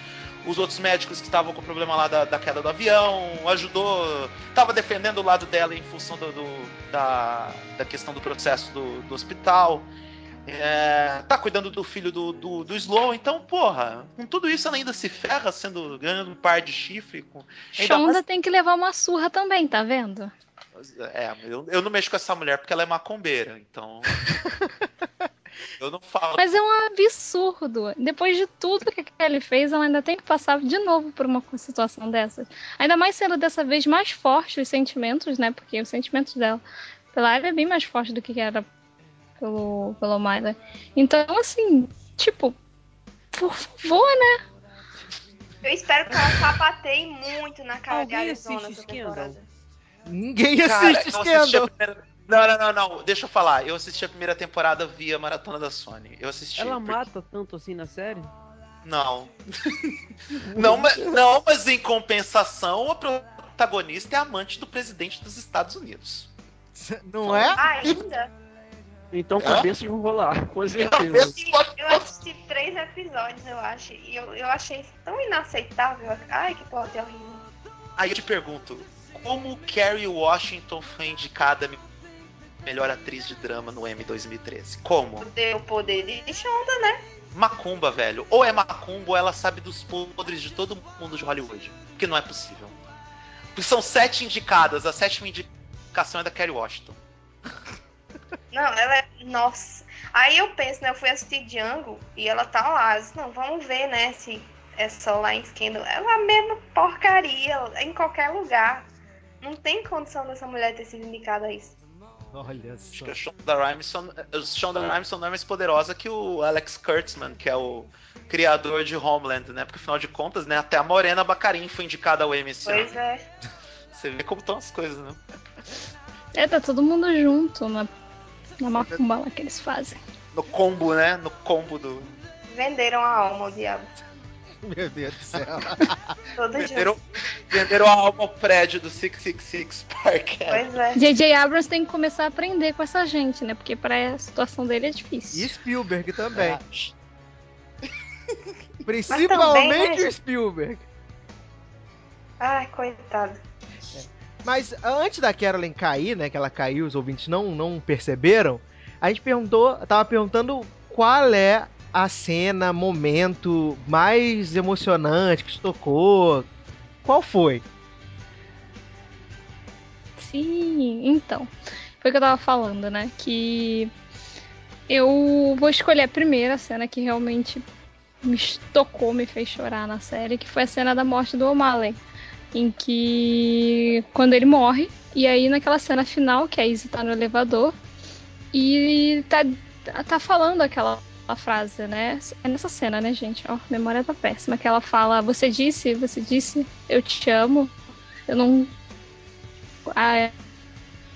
os outros médicos que estavam com o problema lá da, da queda do avião, ajudou, tava defendendo o lado dela em função do, do- da, da questão do processo do, do hospital. É, tá cuidando do filho do, do, do Slow, então, porra, com tudo isso ela ainda se ferra, sendo ganhando um par de chifre. Com, Shonda mais- tem que levar uma surra também, tá vendo? É, eu, eu não mexo com essa mulher porque ela é macumbeira, então. <laughs> eu não falo. Mas é um absurdo. Depois de tudo que a Kelly fez, ela ainda tem que passar de novo por uma situação dessas. Ainda mais sendo dessa vez mais forte os sentimentos, né? Porque os sentimentos dela pela ela é bem mais forte do que era pelo, pelo Myler. Então, assim, tipo, por favor, né? Eu espero que ela sapateie muito na cara de Alguém Arizona assiste essa temporada. Ninguém Cara, assiste Scandal. primeira- Não, não, não, não. Deixa eu falar. Eu assisti a primeira temporada via Maratona da Sony. Eu assisti. Ela porque- mata tanto assim na série? Não. <laughs> não, mas, não, mas em compensação, a protagonista é amante do presidente dos Estados Unidos. Não é? Ainda? Então Hã? cabeças vão rolar, com Eu certeza. assisti, eu assisti três episódios, eu acho. E eu, eu achei tão inaceitável. Ai, que plot horrível. Aí eu te pergunto, como Carrie Washington foi indicada me- melhor atriz de drama no M 2013? Como? Deu poder de Shonda, né? Macumba, velho. Ou é macumba ou ela sabe dos podres de todo mundo de Hollywood. Porque não é possível. Porque são sete indicadas, a sétima indicação é da Carrie Washington. <laughs> Não, ela é. Nossa. Aí eu penso, né? Eu fui assistir Django e ela tá lá. Disse, não, vamos ver, né? Se é só lá em Scandal. Ela é a mesma porcaria em qualquer lugar. Não tem condição dessa mulher ter sido indicada a isso. Olha Acho só. que a Shonda Rhimeson, a Shonda Rhimeson não é mais poderosa que o Alex Kurtzman, que é o criador de Homeland, né? Porque afinal de contas, né? Até a Morena Bacarin foi indicada ao Emmy. Pois é. <laughs> Você vê como estão as coisas, né? É, tá todo mundo junto na, na macumba lá que eles fazem. No combo, né? No combo do. Venderam a alma ao diabo. <laughs> Meu Deus do céu. <laughs> Venderam, venderam a alma ao prédio do 666 Park. Pois é. J.J. Abrams tem que começar a aprender com essa gente, né? Porque pra a situação dele é difícil. E Spielberg também. É. Principalmente também, né? o Spielberg. Ai, coitado. Mas antes da Carolyn cair, né? Que ela caiu, os ouvintes não, não perceberam. A gente perguntou, tava perguntando qual é a cena, momento mais emocionante que te tocou. Qual foi? Sim, então. Foi o que eu tava falando, né? Que eu vou escolher a primeira cena que realmente me tocou, me fez chorar na série, que foi a cena da morte do O'Malley. Em que quando ele morre, e aí naquela cena final, que a Izzy tá no elevador, e tá, tá falando aquela frase, né? É nessa cena, né, gente? Ó, a memória tá péssima. Que ela fala, você disse, você disse, eu te amo. Eu não. Ah, É,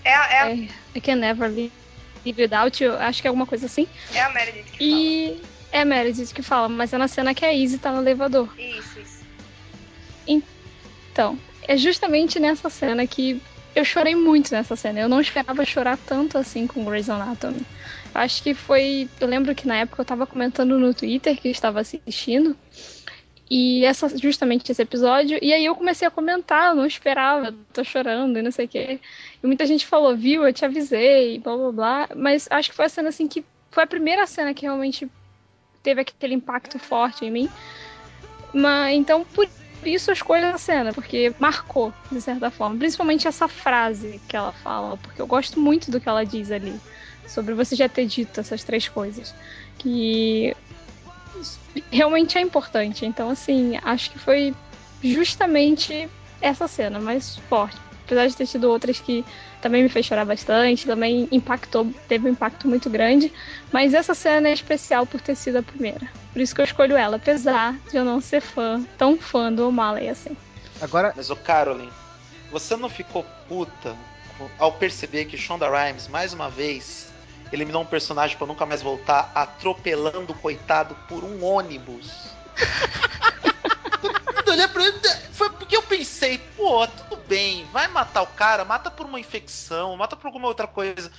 é, a- I, I can never live without you. Acho que é alguma coisa assim. é a Meredith que E é a Meredith que fala, mas é na cena que a Izzy tá no elevador. fala. Isso, isso. Então, é justamente nessa cena que eu chorei muito nessa cena. Eu não esperava chorar tanto assim com Grey's Anatomy. Acho que foi. Eu lembro que na época eu tava comentando no Twitter que estava assistindo. E essa, justamente esse episódio. E aí eu comecei a comentar, eu não esperava, tô chorando e não sei o quê. E muita gente falou, viu, eu te avisei, blá blá blá. Mas acho que foi a cena assim que. Foi a primeira cena que realmente teve aquele impacto forte em mim. Mas então, Por isso eu escolho a cena, porque marcou, de certa forma. Principalmente essa frase que ela fala, porque eu gosto muito do que ela diz ali. Sobre você já ter dito essas três coisas. Que realmente é importante. Então, assim, acho que foi justamente essa cena mais forte. Apesar de ter tido outras que também me fez chorar bastante, também impactou, teve um impacto muito grande. Mas essa cena é especial por ter sido a primeira. Por isso que eu escolho ela, apesar de eu não ser fã, tão fã do O'Malley assim. Agora, Mas, ô Carolyn, você não ficou puta ao perceber que Shonda Rhimes, mais uma vez, eliminou um personagem pra nunca mais voltar, atropelando o coitado por um ônibus? <laughs> Olhei pra ele, Foi porque eu pensei, pô, tudo bem, vai matar o cara, mata por uma infecção, mata por alguma outra coisa.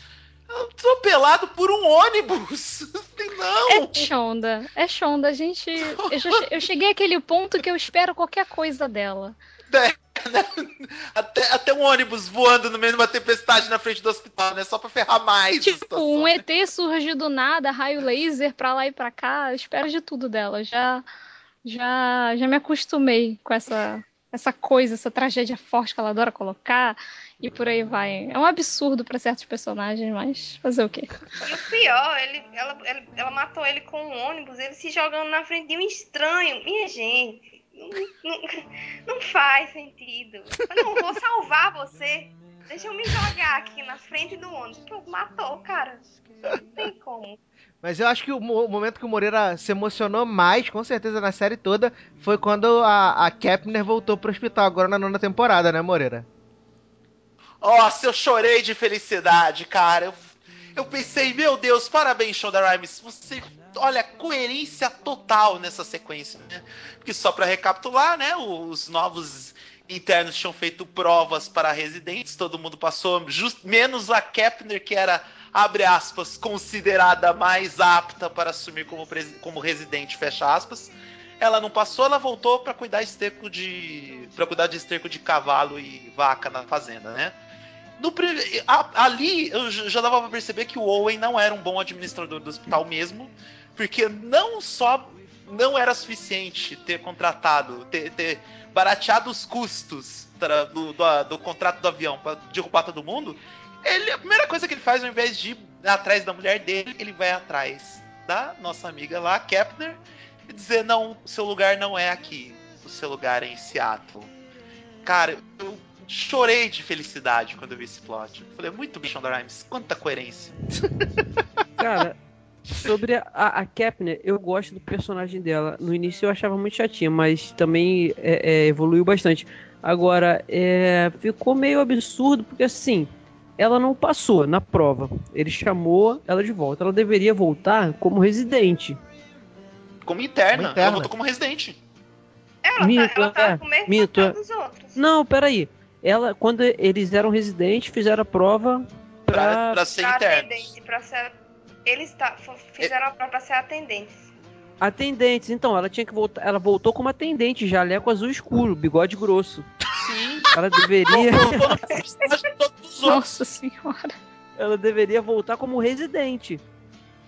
Atropelado por um ônibus! <laughs> Não! É Shonda, é Shonda. A gente. Eu, já che- eu cheguei àquele ponto que eu espero qualquer coisa dela. Até, até um ônibus voando no meio de uma tempestade na frente do hospital, né? Só pra ferrar mais. Tipo, um né? ET surge do nada, raio laser pra lá e pra cá. Eu espero de tudo dela. Já, já, já me acostumei com essa, essa coisa, essa tragédia forte que ela adora colocar e por aí vai. É um absurdo pra certos personagens, mas fazer o quê? E o pior, ele, ela, ela, ela matou ele com um ônibus, ele se jogando na frente de um estranho. Minha gente, não, não, não faz sentido. Eu não vou salvar você. Deixa eu me jogar aqui na frente do ônibus. Pronto, matou cara. Não tem como. Mas eu acho que o, mo- o momento que o Moreira se emocionou mais, com certeza, na série toda, foi quando a, a Kepner voltou pro hospital, agora na nona temporada, né, Moreira? Nossa, eu chorei de felicidade, cara. Eu, eu pensei, meu Deus, parabéns, Shonda Rhimes. Você, olha, coerência total nessa sequência, né? Porque só pra recapitular, né? Os novos internos tinham feito provas para residentes, todo mundo passou, just, menos a Kepner, que era, abre aspas, considerada mais apta para assumir como, como residente, fecha aspas. Ela não passou, ela voltou para cuidar esterco de para cuidar de esterco de cavalo e vaca na fazenda, né? No ali eu já dava pra perceber que o Owen não era um bom administrador do hospital mesmo, porque não só não era suficiente ter contratado, ter, ter barateado os custos do, do- do contrato do avião para derrubar todo mundo. Ele, a primeira coisa que ele faz, ao invés de ir atrás da mulher dele, ele vai atrás da nossa amiga lá, Kepner, e dizer: não, seu lugar não é aqui, o seu lugar é em Seattle. Cara, eu chorei de felicidade quando eu vi esse plot. Eu falei, muito bem, Shonda quanta coerência. <laughs> Cara, sobre a, a Kepner, eu gosto do personagem dela. No início eu achava muito chatinha, mas também é, é, evoluiu bastante. Agora, é, ficou meio absurdo, porque assim, ela não passou na prova. Ele chamou ela de volta. Ela deveria voltar como residente. Como interna, Como interna. ela voltou como residente. Ela, Mito, tá, ela tá é, com o mesmo mito, é. dos outros. Não, peraí. Ela, quando eles eram residentes, fizeram a prova Pra, pra. pra ser atendente, pra ser... Eles tá, fizeram a prova pra ser atendentes. Atendentes, então, ela tinha que voltar. Ela voltou como atendente, jaleco azul escuro, bigode grosso. Sim. Ela deveria. Voltou no <laughs> outros. Nossa senhora. ela deveria voltar como residente.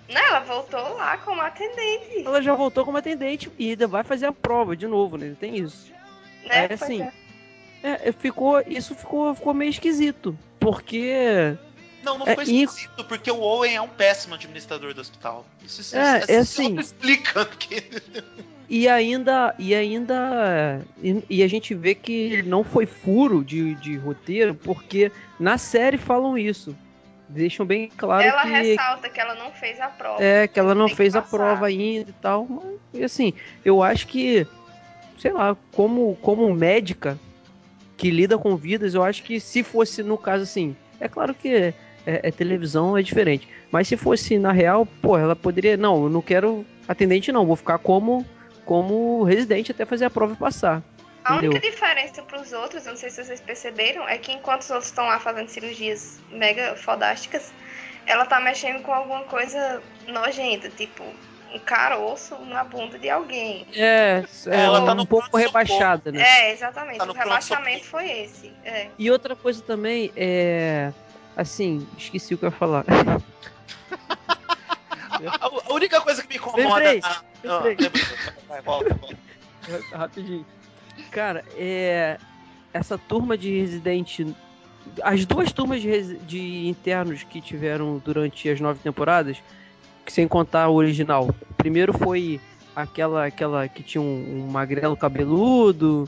Não, ela voltou lá como atendente. Ela já voltou como atendente e ainda vai fazer a prova de novo, né? Tem isso. Né? É assim. é. É, ficou, isso ficou, ficou meio esquisito. Porque. Não, não É, foi e- esquisito, porque o Owen é um péssimo administrador do hospital. Isso, isso, É, isso, é isso assim. <laughs> explica. Porque... E ainda. E ainda. E, e a gente vê que não foi furo de, de roteiro, porque na série falam isso. Deixam bem claro Ela que. ressalta que ela não fez a prova. É, que ela não fez a prova ainda e tal. Mas, e assim, eu acho que, sei lá, como, como médica que lida com vidas, eu acho que se fosse no caso assim, é claro que é, é televisão, é diferente. Mas se fosse na real, pô, ela poderia. Não, eu não quero atendente, não, vou ficar como, como residente até fazer a prova e passar. A Entendeu? única diferença pros outros, eu não sei se vocês perceberam, é que enquanto os outros estão lá fazendo cirurgias mega fodásticas, ela tá mexendo com alguma coisa nojenta, tipo um caroço na bunda de alguém. É, é Ela tá um no pouco rebaixada, né? É, exatamente. Tá o rebaixamento foi esse. É. E outra coisa também é. Assim, esqueci o que eu ia falar. <laughs> A, <laughs> a única coisa que me incomoda. Lembrei, na- Ah, lembrei. Vai, volta, volta. <laughs> Rapidinho. Cara, é. Essa turma de residente. As duas turmas de, resi- de internos que tiveram durante as nove temporadas, que sem contar o original. Primeiro foi aquela aquela que tinha um, um magrelo cabeludo.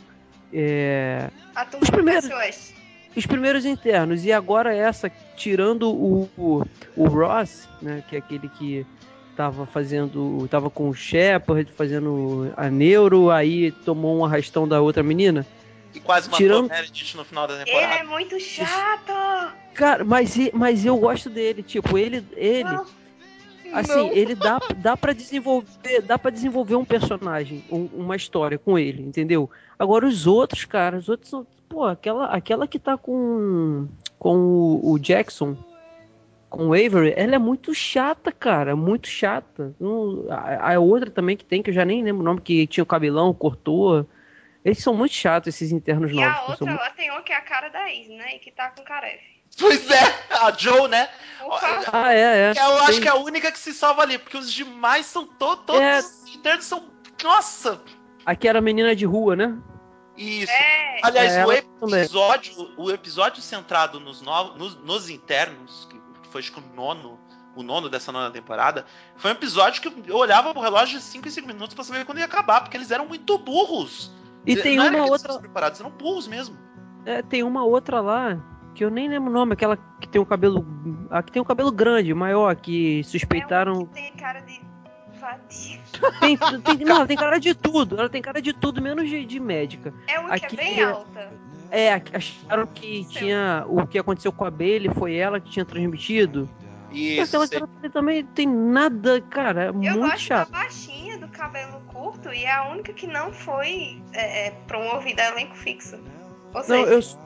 É, A turma Os primeiros- West. Os primeiros internos. E agora essa, tirando o, o, o Ross, né? Que é aquele que tava fazendo. Tava com o Shepard fazendo a Neuro, aí tomou um arrastão da outra menina. E quase matou Tirando- o Meredith no final da Ele temporada. é muito chato! Cara, mas, e- mas eu gosto dele. Tipo, ele. ele Não. Assim, Não. ele dá, dá para desenvolver. Dá para desenvolver um personagem, um- uma história com ele, entendeu? Agora os outros, cara, os outros são. Pô, aquela, aquela que tá com. Com o, o Jackson. Com o Avery, ela é muito chata, cara. Muito chata. Não- a, a outra também que tem, que eu já nem lembro o nome, que tinha o cabelão, cortou. Eles são muito chatos, esses internos E novos. a que são outra, muito- lá tem uma que é a cara da Is, né? E que tá com carefe. Pois é, a Joe, né? Ah, é, é. Eu acho Tem- que é a única que se salva ali, porque os demais são to todos. É. Os internos são. Nossa! Aqui era a menina de rua, né? Isso. É, Aliás, É, o também. episódio, o episódio centrado nos, novos, nos, nos internos, que foi acho que o nono, o nono dessa nona temporada, foi um episódio que eu olhava pro relógio de 5 em 5 minutos pra saber quando ia acabar, porque eles eram muito burros. E tem Não era uma que eles outra. preparados, eram burros mesmo. É, tem uma outra lá que eu nem lembro o nome, aquela que tem o cabelo. A que tem o cabelo grande, maior, que é suspeitaram. uma que tem cara de vadia. <laughs> Tem, tem- não, ela tem cara de tudo. Ela tem cara de tudo, menos de, de médica. É uma que é bem é- alta. É, acharam que Seu. tinha. O que aconteceu com a Bailey foi ela que tinha transmitido. E Isso. aquela sei. cara também tem nada, cara. É Eu muito gosto chato. da baixinha, do cabelo curto, e é a única que não foi é, é, promovida a elenco fixo. Ou Não, seja,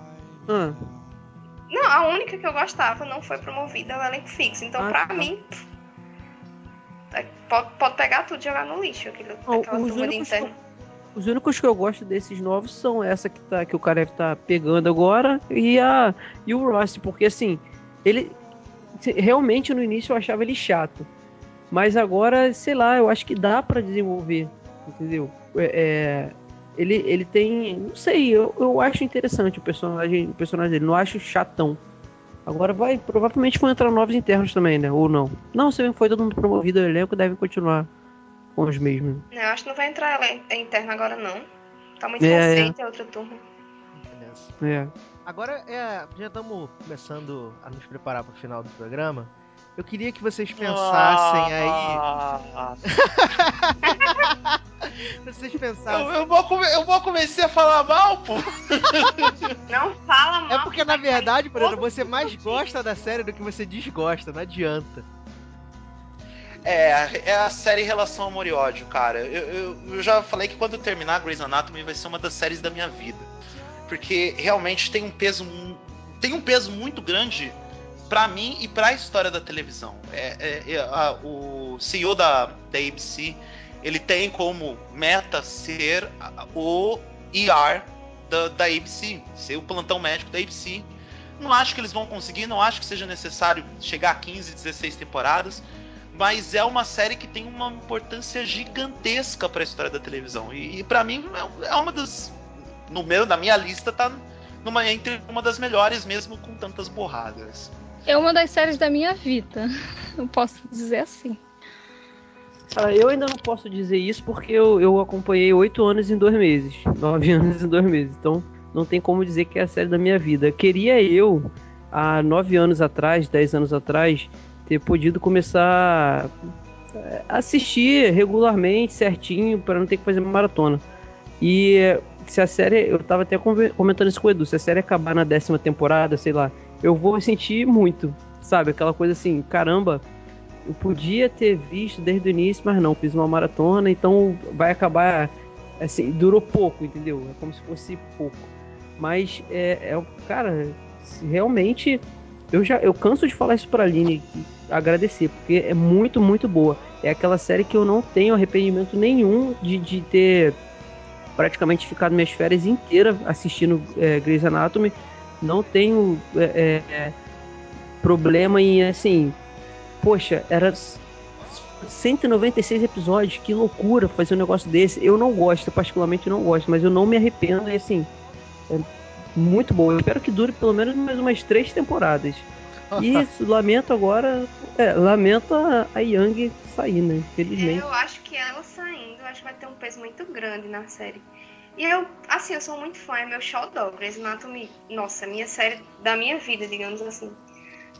eu. Ah, não, a única que eu gostava não foi promovida ao elenco fixo. Então, Ah, pra tá. mim, é, pode, pode pegar tudo e jogar no lixo, aquele, Não, aquela os únicos interno. Os únicos que eu gosto desses novos são essa que, tá, que o cara tá pegando agora e, a, e o Ross, porque assim, ele. Realmente no início eu achava ele chato. Mas agora, sei lá, eu acho que dá pra desenvolver. Entendeu? É, é, ele, ele tem. Não sei, eu, eu acho interessante o personagem, o personagem dele, não acho chatão. Agora vai, provavelmente vão entrar novos internos também, né? Ou não. Não, se foi todo mundo promovido ao elenco, devem continuar com os mesmos. Não, eu acho que não vai entrar interno agora, não. Tá muito É, é. recente a outra turma. Beleza. É. Agora, é, já estamos começando a nos preparar para o final do programa. Eu queria que vocês pensassem aí. Ah, <laughs> Vocês eu, pensassem. eu, vou come- eu vou começar a falar mal, pô. Não fala mal. É porque, na verdade, Bruna, todo você mais gosta da série do que você desgosta, não adianta. É, é a série Relação Amor e Ódio, cara. Eu, eu, eu já falei que quando terminar Grey's Anatomy vai ser uma das séries da minha vida. Porque realmente tem um peso tem um peso muito grande pra mim e pra história da televisão. É, é- é, a- o CEO da, da ABC, ele tem como meta ser a- o ER da, da ABC, ser o plantão médico da ABC. Não acho que eles vão conseguir, não acho que seja necessário chegar a 15, 16 temporadas mas é uma série que tem uma importância gigantesca para a história da televisão. E, e para mim é- é uma das no meu na minha lista tá numa entre uma das melhores mesmo com tantas borradas. É uma das séries da minha vida. <laughs> Eu posso dizer assim. Cara, eu ainda não posso dizer isso porque eu, eu acompanhei oito anos em dois meses. <laughs> Nove anos em dois meses. Então não tem como dizer que é a série da minha vida. Queria eu, há nove anos atrás, dez anos atrás, ter podido começar a assistir regularmente, certinho, para não ter que fazer uma maratona. E eh, se a série. Eu tava até comentando isso com o Edu, se a série acabar na décima temporada, sei lá, eu vou sentir muito. Sabe? Aquela coisa assim, caramba, eu podia ter visto desde o início, mas não, fiz uma maratona, então vai acabar. Assim, durou pouco, entendeu? É como se fosse pouco. Mas é, é cara, realmente eu já eu canso de falar isso pra Aline agradecer, porque é muito, muito boa. É aquela série que eu não tenho arrependimento nenhum de, de ter praticamente ficado minhas férias inteiras assistindo é, Grey's Anatomy. Não tenho é, é, problema em assim, poxa, era 196 episódios, que loucura fazer um negócio desse. Eu não gosto, particularmente não gosto, mas eu não me arrependo e assim. É muito bom. Eu espero que dure pelo menos mais umas três temporadas. <laughs> E isso, lamento agora. É, lamento a, a Yang sair, né? Infelizmente. Eu acho que ela saindo, eu acho que vai ter um peso muito grande na série. E eu, assim, eu sou muito fã, é meu xodó, Grey's Anatomy, nossa, minha série da minha vida, digamos assim.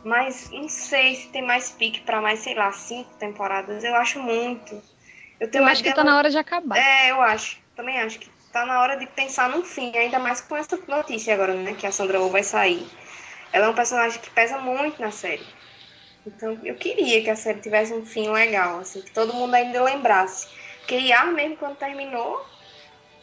Mas não sei se tem mais pique pra mais, sei lá, cinco temporadas. Eu acho muito. Eu tenho Eu acho que tá dela- na hora de acabar. É, eu acho. Também acho que tá na hora de pensar num fim, ainda mais com essa notícia agora, né? Que a Sandra Oh vai sair. Ela é um personagem que pesa muito na série. Então eu queria que a série tivesse um fim legal, assim, que todo mundo ainda lembrasse. Porque IA mesmo quando terminou,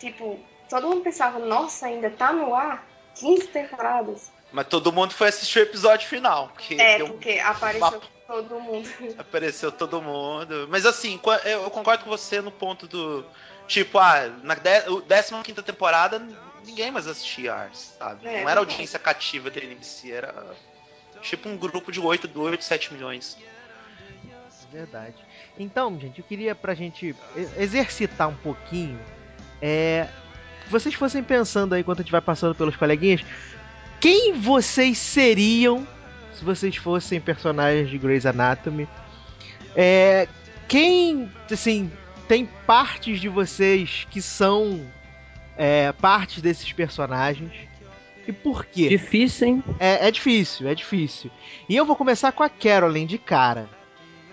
tipo, todo mundo pensava, nossa, ainda tá no ar? 15 temporadas. Mas todo mundo foi assistir o episódio final. Porque É, porque apareceu todo mundo. <laughs> apareceu todo mundo. Mas assim, eu concordo com você no ponto do. Tipo, ah, na 15 temporada, ninguém mais assistia Ars, sabe? É, Não era audiência cativa da NBC, era tipo um grupo de 8, 8 7 milhões. Verdade. Então, gente, eu queria pra gente exercitar um pouquinho. É. Vocês fossem pensando aí enquanto a gente vai passando pelos coleguinhas. Quem vocês seriam se vocês fossem personagens de Grey's Anatomy? É. Quem, assim, tem partes de vocês que são é, partes desses personagens? E por quê? Difícil, hein? É, é difícil, é difícil. E eu vou começar com a Carolyn de cara.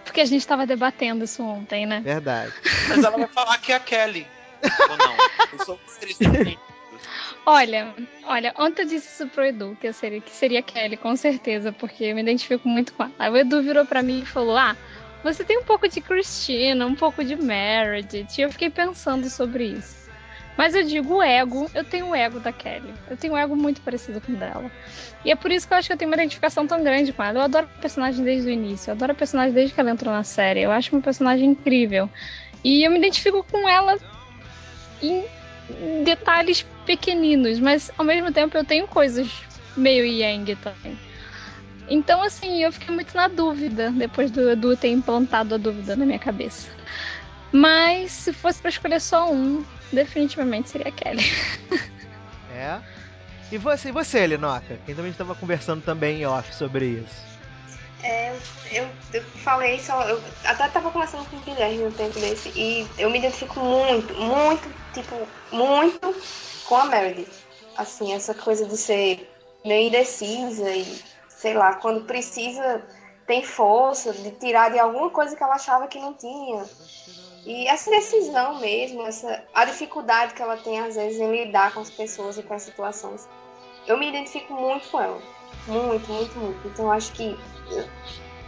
Porque a gente tava debatendo isso ontem, né? Verdade. Mas ela vai falar que é a Kelly. Ou não? <laughs> Eu sou. Olha, olha, ontem eu disse isso pro Edu, que, eu seria, que seria Kelly, com certeza, porque eu me identifico muito com ela. Aí o Edu virou pra mim e falou: Ah, você tem um pouco de Christina, um pouco de Meredith. E eu fiquei pensando sobre isso. Mas eu digo o ego, eu tenho o ego da Kelly. Eu tenho um ego muito parecido com o dela. E é por isso que eu acho que eu tenho uma identificação tão grande com ela. Eu adoro a personagem desde o início, eu adoro a personagem desde que ela entrou na série. Eu acho uma personagem incrível. E eu me identifico com ela em detalhes pequeninos, mas ao mesmo tempo eu tenho coisas meio Yang também. Então, assim, eu fiquei muito na dúvida depois do Edu ter implantado a dúvida na minha cabeça. Mas se fosse pra escolher só um, definitivamente seria a Kelly. É. E você, e você, Linoca? Quem também estava conversando também em off sobre isso. É, eu, eu falei só, eu até tava conversando com o Guilherme um tempo desse, e eu me identifico muito, muito, tipo, muito com a Meredith. Assim, essa coisa de ser meio indecisa e, sei lá, quando precisa, tem força de tirar de alguma coisa que ela achava que não tinha. E essa decisão mesmo, essa, a dificuldade que ela tem às vezes em lidar com as pessoas e com as situações. Eu me identifico muito com ela. Muito, muito, muito. Então acho que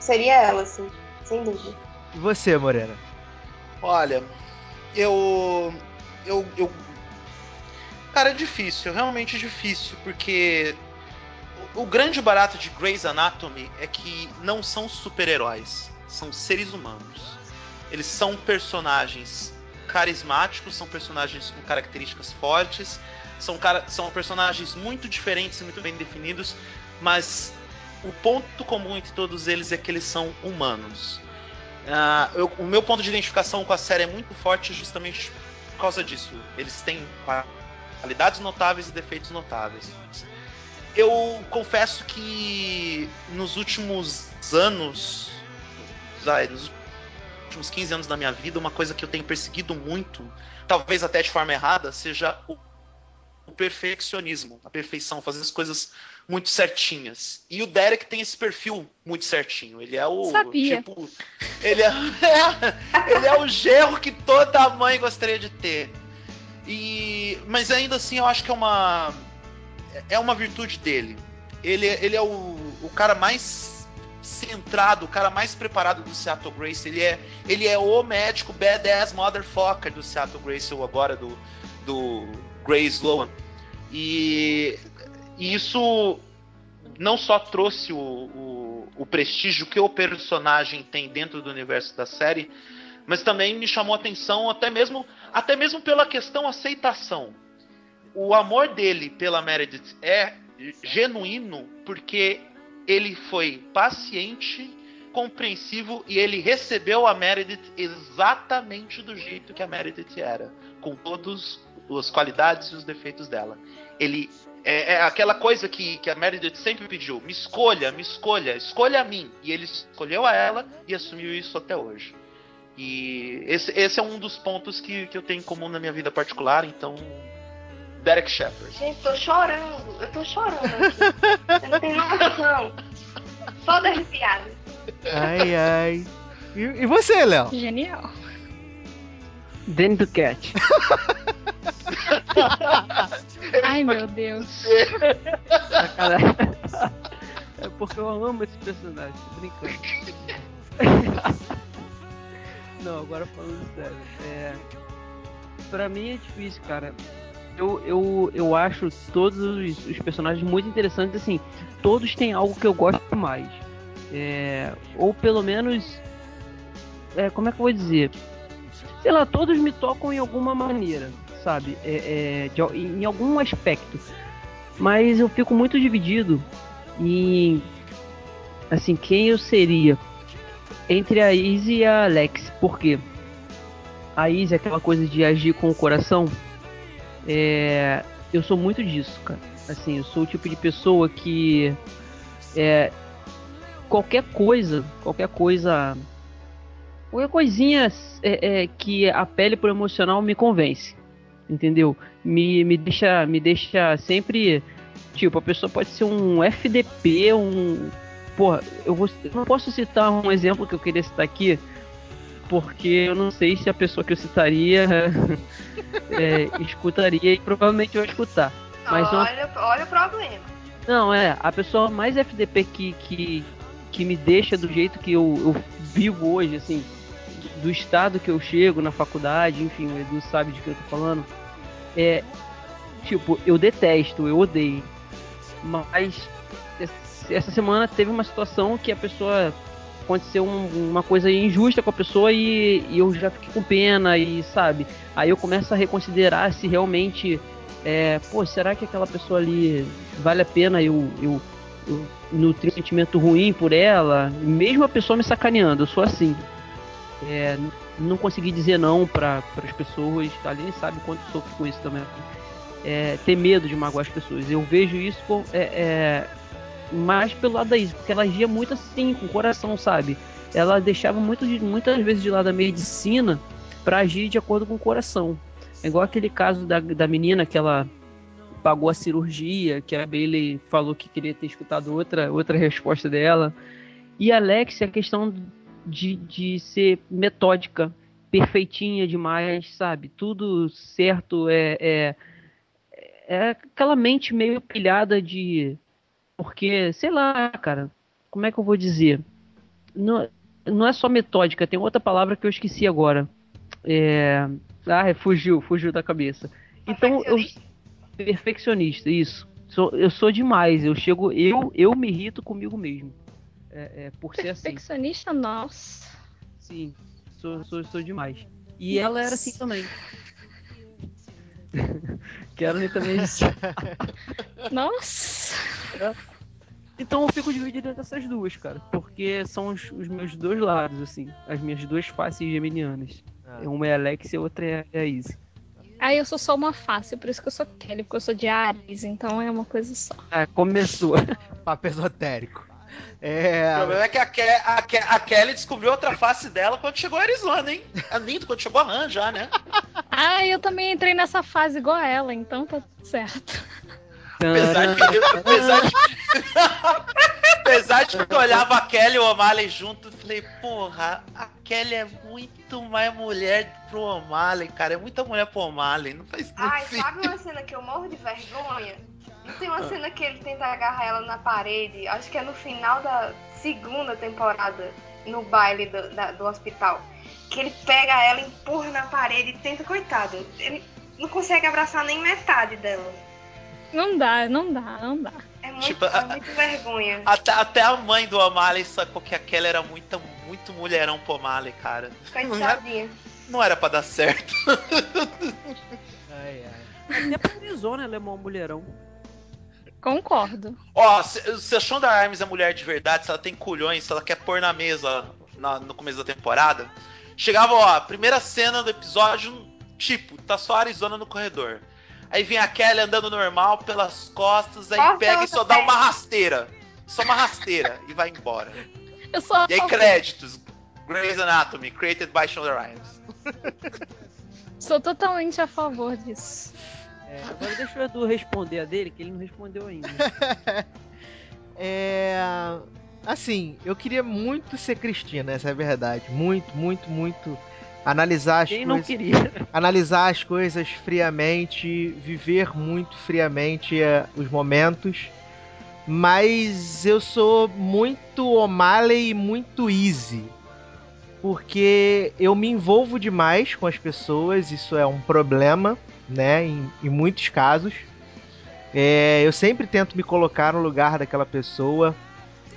seria ela, assim, sem dúvida. E você, Moreira? Olha, eu. Eu. eu cara, é difícil, realmente difícil, porque o, grande barato de Grey's Anatomy é que não são super-heróis, são seres humanos. Eles são personagens carismáticos, são personagens com características fortes, são, cara, são personagens muito diferentes e muito bem definidos, mas o ponto comum entre todos eles é que eles são humanos. Ah, eu- o meu ponto de identificação com a série é muito forte justamente por causa disso. Eles têm qualidades notáveis e defeitos notáveis. Eu confesso que nos últimos anos, nos últimos 15 anos da minha vida, uma coisa que eu tenho perseguido muito, talvez até de forma errada, seja o, o perfeccionismo, a perfeição, fazer as coisas muito certinhas. E o Derek tem esse perfil muito certinho. Ele é o Sabia. tipo, ele é, <laughs> ele é o genro que toda mãe gostaria de ter. E mas ainda assim eu acho que é uma é uma virtude dele. Ele, ele é o, o cara mais centrado, o cara mais preparado do Seattle Grace. Ele é, ele é o médico badass motherfucker do Seattle Grace ou agora do, do Grace Sloan. E, isso não só trouxe o, o, o prestígio que o personagem tem dentro do universo da série, mas também me chamou a atenção até mesmo, até mesmo pela questão aceitação. O amor dele pela Meredith é genuíno porque ele foi paciente compreensivo e ele recebeu a Meredith exatamente do jeito que a Meredith era, com todas as qualidades e os defeitos dela. Ele é, é aquela coisa que, que a Meredith sempre pediu: me escolha, me escolha, escolha a mim. E ele escolheu a ela e assumiu isso até hoje. E esse, esse é um dos pontos que, que eu tenho em comum na minha vida particular, então. Derek Shepard. Gente, tô chorando. Eu tô chorando aqui. Você não tem noção. Só das piadas. Ai, ai. E, e você, Léo? Genial. Danny do Cat. <laughs> Ai, meu Deus. Sacanagem. É porque eu amo esse personagem, tô brincando. <laughs> Não, agora falando sério. É... Pra mim é difícil, cara. Eu, eu, eu acho todos os, os personagens muito interessantes, assim, todos têm algo que eu gosto mais. É... Ou pelo menos. É, como é que eu vou dizer? Sei lá, todos me tocam em alguma maneira, sabe? É, é, de em algum aspecto. Mas eu fico muito dividido em assim quem eu seria entre a Izzy e a Alex. Por quê? A Izzy é aquela coisa de agir com o coração. É, eu sou muito disso, cara. Assim, eu sou o tipo de pessoa que é qualquer coisa, qualquer coisa, qualquer coisinha é, é, que apele pro emocional me convence, entendeu? Me, me deixa, me deixa sempre Tipo, a pessoa pode ser um FDP, um. Porra, eu, vou, eu não posso citar um exemplo que eu queria citar aqui, porque eu não sei se a pessoa que eu citaria <laughs> é, escutaria e provavelmente vai escutar. Mas uma- olha, olha o problema. Não, é, a pessoa mais FDP que, que, que me deixa do jeito que eu, eu vivo hoje, assim, do estado que eu chego na faculdade, enfim, o Edu sabe de que eu tô falando, é, tipo, eu detesto, eu odeio. Mas essa semana teve uma situação que a pessoa aconteceu um- uma coisa injusta com a pessoa e, e eu já fiquei com pena e sabe aí eu começo a reconsiderar se realmente é, pô será que aquela pessoa ali vale a pena eu, eu, eu nutrir um sentimento ruim por ela mesmo a pessoa me sacaneando eu sou assim é, não consegui dizer não para as pessoas a Aline sabe quanto sofro com isso também é, ter medo de magoar as pessoas eu vejo isso é, é, mais pelo lado da Izzy, porque ela agia muito assim, com o coração, sabe? Ela deixava muito muitas vezes de lado a medicina para agir de acordo com o coração. É igual aquele caso da, da menina que ela pagou a cirurgia, que a Bailey falou que queria ter escutado outra, outra resposta dela. E Alex, a questão de, de ser metódica, perfeitinha demais, sabe? Tudo certo, é, é, é aquela mente meio pilhada de porque, sei lá, cara, como é que eu vou dizer? Não, não é só metódica, tem outra palavra que eu esqueci agora. É... Ah, fugiu, fugiu da cabeça. Então, eu. Perfeccionista? Perfeccionista, isso. Sou, eu sou demais, eu chego. Eu, eu me irrito comigo mesmo. É, é, por ser assim. Perfeccionista, nossa. Sim, sou, sou, sou demais. E ela era assim também. <laughs> Quero também. <laughs> Nossa. Então eu fico dividido entre essas duas, cara. Porque são os, os meus dois lados, assim. As minhas duas faces geminianas. Ah. Uma é a Alex e a outra é a Izzy. Aí eu sou só uma face, por isso que eu sou Kelly, porque eu sou de Ares, então é uma coisa só. Ah, começou. Papo esotérico. O É. problema é que a, Ke a, Ke a Kelly descobriu outra face dela quando chegou a Arizona, hein? A Nindo, quando chegou a Han já, né? Ah, eu também entrei nessa fase igual a ela, então tá tudo certo. Apesar de, eu- apesar de, <laughs> apesar de que eu olhava a Kelly e o O'Malley junto, eu falei, porra, a Kelly é muito mais mulher pro O'Malley, cara. É muita mulher pro O'Malley. Não faz Ai, sentido. sabe uma cena que eu morro de vergonha? Não tem uma cena que ele tenta agarrar ela na parede, acho que é no final da segunda temporada, no baile do, da- do hospital. Que ele pega ela, empurra na parede e tenta, coitado, ele não consegue abraçar nem metade dela. Não dá, não dá, não dá. É muito, Tipo, é a- muito vergonha. Até, até a mãe do O'Malley sacou que a Kelly era muito, muito mulherão pro O'Malley, cara. Coitadinha. Não era pra dar certo. Ai, ai. Até pra Arizona ela é mó mulherão. Concordo. Ó, se, se a Shonda Rhimes é mulher de verdade, se ela tem culhões, se ela quer pôr na mesa na- no começo da temporada, chegava, ó, a primeira cena do episódio, tipo, tá só a Arizona no corredor. Aí vem a Kelly andando normal pelas costas, aí Corta pega e só dá uma rasteira. Só uma rasteira <laughs> e vai embora. Eu sou E aí créditos. Grey's Anatomy, created by Shonda Rhimes. Sou totalmente a favor disso. É, agora deixa o Edu responder a dele, que ele não respondeu ainda. <laughs> É. Assim, eu queria muito ser Cristina, essa é a verdade. Muito, muito, muito. Analisar as Quem não coisas. queria? analisar as coisas friamente, viver muito friamente eh, os momentos. Mas eu sou muito O'Malley e muito easy. Porque eu me envolvo demais com as pessoas, isso é um problema, né? Em, em muitos casos. É, eu sempre tento me colocar no lugar daquela pessoa,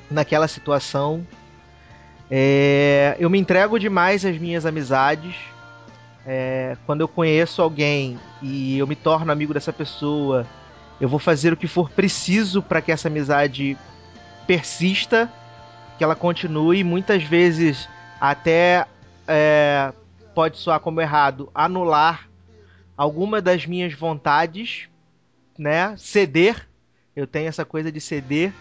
naquela situação. É, eu me entrego demais às minhas amizades. É, quando eu conheço alguém e eu me torno amigo dessa pessoa, eu vou fazer o que for preciso para que essa amizade persista, que ela continue. Muitas vezes até é, pode soar como errado anular alguma das minhas vontades, né? Ceder. Eu tenho essa coisa de ceder.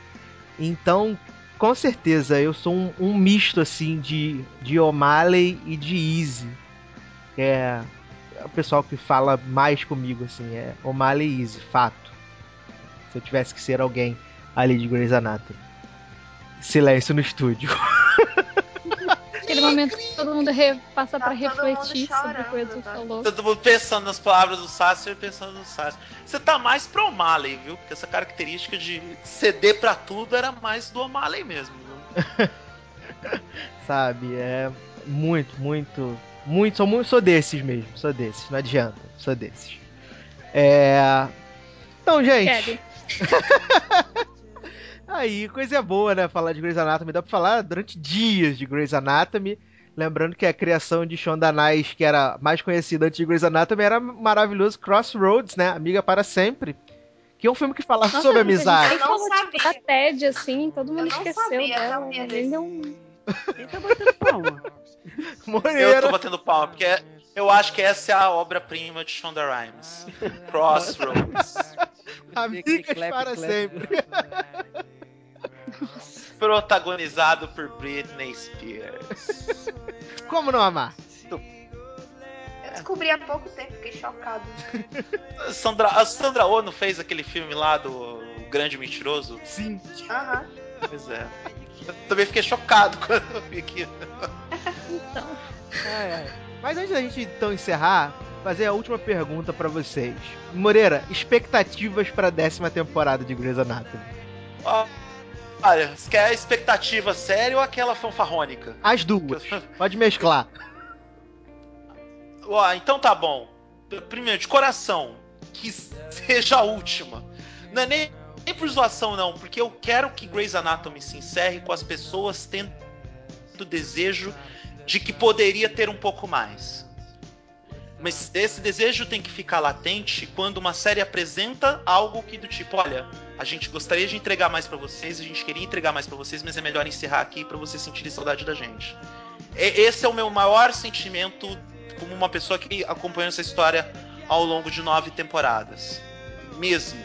Então, com certeza, eu sou um, um misto assim de, de O'Malley e de Easy. É o pessoal que fala mais comigo assim, é O'Malley e Easy, fato. Se eu tivesse que ser alguém ali de Grey's Anatomy. Silêncio no estúdio. <laughs> Aquele momento que todo mundo re- passa Tá pra refletir sobre o que o Edu tá? falou. Todo mundo pensando nas palavras do Sasser e pensando no Sasser. Você tá mais pro O'Malley, viu? Porque essa característica de ceder pra tudo era mais do O'Malley mesmo. viu? <laughs> Sabe? É muito, muito. Muito, sou, muito, sou desses mesmo, sou desses, não adianta, sou desses. É. Então, gente. <laughs> Aí, coisa boa, né? Falar de Grey's Anatomy. Dá pra falar durante dias de Grey's Anatomy. Lembrando que a criação de Shonda Nice, que era mais conhecida antes de Grey's Anatomy, era maravilhoso Crossroads, né? Amiga para sempre. Que é um filme que fala Nossa, sobre amizade. Eu não falou, tipo, sabia. da TED, assim, todo mundo Eu não esqueceu sabia, dela. sabia Ele um... Quem tá batendo palma? <laughs> Eu Moreira. tô batendo palma, porque eu acho que essa é a obra-prima de Shonda Rhimes. <laughs> Crossroads. Amigas Clap, para clap. sempre. <laughs> protagonizado por Britney Spears. Como não amar? Eu descobri há pouco tempo, fiquei chocado. <laughs> Sandra, a Sandra Oh não fez aquele filme lá do O Grande Mentiroso? Sim. Aham. Pois é. Eu também fiquei chocado quando eu vi aquilo. Então, Ai, ai. Mas antes da gente então encerrar, fazer a última pergunta pra vocês. Moreira, expectativas pra décima temporada de Grey's Anatomy? Ó, Olha, você quer a expectativa séria ou aquela fanfarrônica? As duas. Pode mesclar. Ó, então tá bom. Primeiro, de coração, que seja a última. Não é nem, nem por zoação, não, porque eu quero que Grey's Anatomy se encerre com as pessoas tendo o desejo de que poderia ter um pouco mais. Mas esse desejo tem que ficar latente quando uma série apresenta algo que do tipo, olha, a gente gostaria de entregar mais pra vocês, a gente queria entregar mais pra vocês, mas é melhor encerrar aqui pra vocês sentirem saudade da gente. Esse é o meu maior sentimento como uma pessoa que acompanhou essa história ao longo de nove temporadas. Mesmo.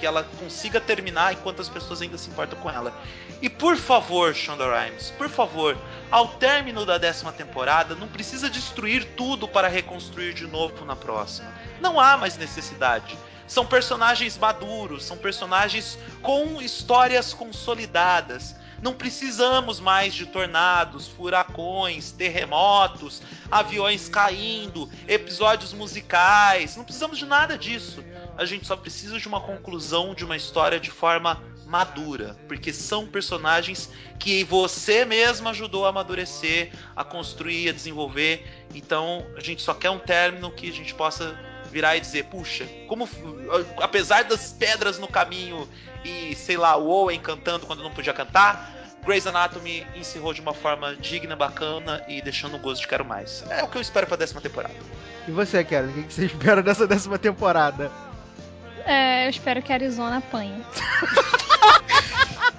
Que ela consiga terminar enquanto as pessoas ainda se importam com ela. E por favor, Shonda Rhimes, por favor, ao término da décima temporada, não precisa destruir tudo para reconstruir de novo na próxima. Não há mais necessidade. São personagens maduros, são personagens com histórias consolidadas. Não precisamos mais de tornados, furacões, terremotos, aviões caindo, episódios musicais. Não precisamos de nada disso. A gente só precisa de uma conclusão de uma história de forma madura, porque são personagens que você mesmo ajudou a amadurecer, a construir, a desenvolver. Então, a gente só quer um término que a gente possa virar e dizer, puxa, como apesar das pedras no caminho e sei lá, o Owen cantando quando não podia cantar, Grey's Anatomy encerrou de uma forma digna, bacana e deixando um gosto de quero mais. É o que eu espero pra décima temporada. E você, Karen, o que você <laughs> espera dessa décima temporada? É, eu espero que a Arizona apanhe.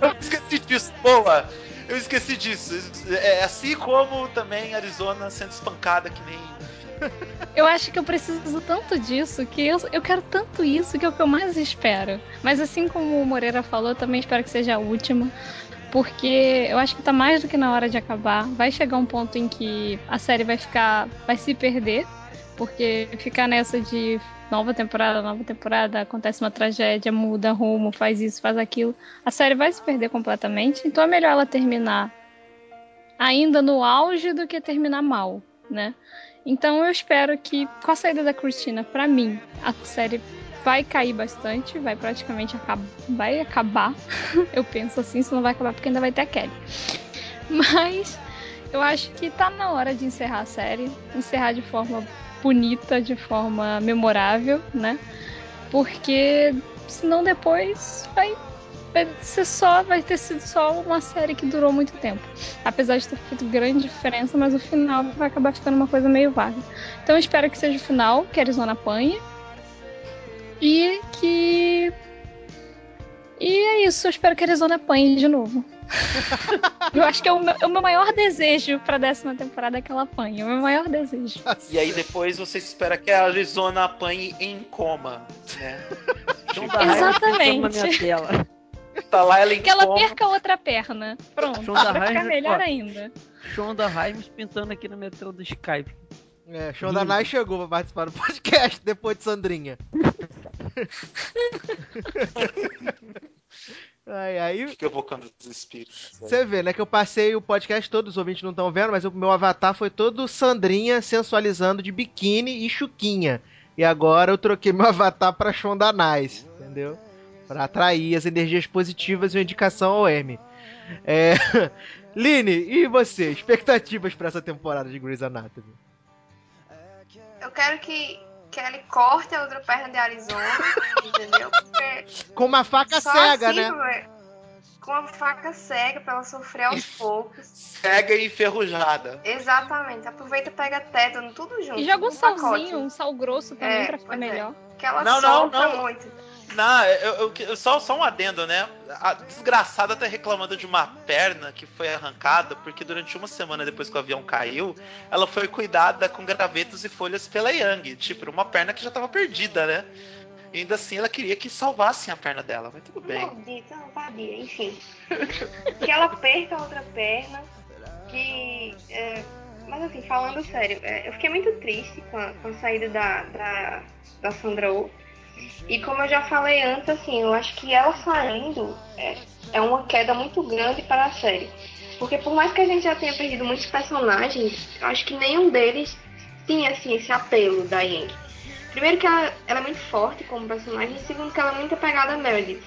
Eu esqueci disso, boa! Eu esqueci disso. É assim como também Arizona sendo espancada que nem. Eu acho que eu preciso tanto disso, que eu, eu quero tanto isso, que é o que eu mais espero. Mas assim como o Moreira falou, eu também espero que seja a última. Porque eu acho que tá mais do que na hora de acabar. Vai chegar um ponto em que a série vai ficar. vai se perder. Porque ficar nessa de nova temporada, nova temporada, acontece uma tragédia, muda rumo, faz isso, faz aquilo. A série vai se perder completamente. Então é melhor ela terminar ainda no auge do que terminar mal, né? Então eu espero que com a saída da Cristina, pra mim, a série vai cair bastante, vai praticamente acabar, vai acabar. <laughs> eu penso assim, se não vai acabar porque ainda vai ter a Kelly. Mas eu acho que tá na hora de encerrar a série, encerrar de forma bonita, de forma memorável, né? Porque senão depois vai vai ser só, vai ter sido só uma série que durou muito tempo. Apesar de ter feito grande diferença, mas o final vai acabar ficando uma coisa meio vaga. Então eu espero que seja o final, que Arizona apanhe. E que. E é isso, eu espero que a Arizona apanhe de novo. <laughs> eu acho que é o meu, é o meu maior desejo pra décima temporada que ela apanhe. É o meu maior desejo. E aí depois você espera que a Arizona apanhe em coma, né? <laughs> Rhimes Exatamente. Tá lá ela em Que ela coma. perca a outra perna. Pronto, Shonda vai ficar Rhimes, melhor ó. ainda. Shonda Rhimes pintando aqui na minha tela do Skype. É, Shonda Nai chegou pra participar do <laughs> podcast depois de Sandrinha. Ai, aí Que evocando os espíritos. você vê, né, que eu passei o podcast todo, os ouvintes não estão vendo, mas o meu avatar foi todo Sandrinha sensualizando de biquíni e chuquinha. E agora eu troquei meu <laughs> avatar pra Shonda Nice, entendeu? Pra atrair as energias positivas e uma indicação ao M. É... <laughs> Line, e você? Expectativas pra essa temporada de Grey's Anatomy? Eu quero que Kelly corte a outra perna de Arizona, entendeu? Porque Com uma faca só cega, assim, né? Com a faca cega pra ela sofrer aos <laughs> poucos. Cega e enferrujada. Exatamente. Aproveita e pega tétano, tudo junto. E joga um no pacote. salzinho, um sal grosso também É, pra ficar é. melhor. Que ela Não, não, não. muito. Não, eu, eu- só, só um adendo, né? A desgraçada tá reclamando de uma perna que foi arrancada porque durante uma semana depois que o avião caiu, ela foi cuidada com gravetos e folhas pela Yang. Tipo, uma perna que já tava perdida, né? E ainda assim ela queria que salvassem a perna dela, mas tudo bem. Maldita, vadia, enfim. que ela perca a outra perna. Que. é, mas assim, falando sério, é, eu fiquei muito triste com a, com a saída da, da, da Sandra Oh. E como eu já falei antes, assim, eu acho que ela saindo é, é uma queda muito grande para a série. Porque por mais que a gente já tenha perdido muitos personagens, eu acho que nenhum deles tinha assim, esse apelo da Yang. Primeiro que ela, ela é muito forte como personagem, segundo que ela é muito apegada a Meredith.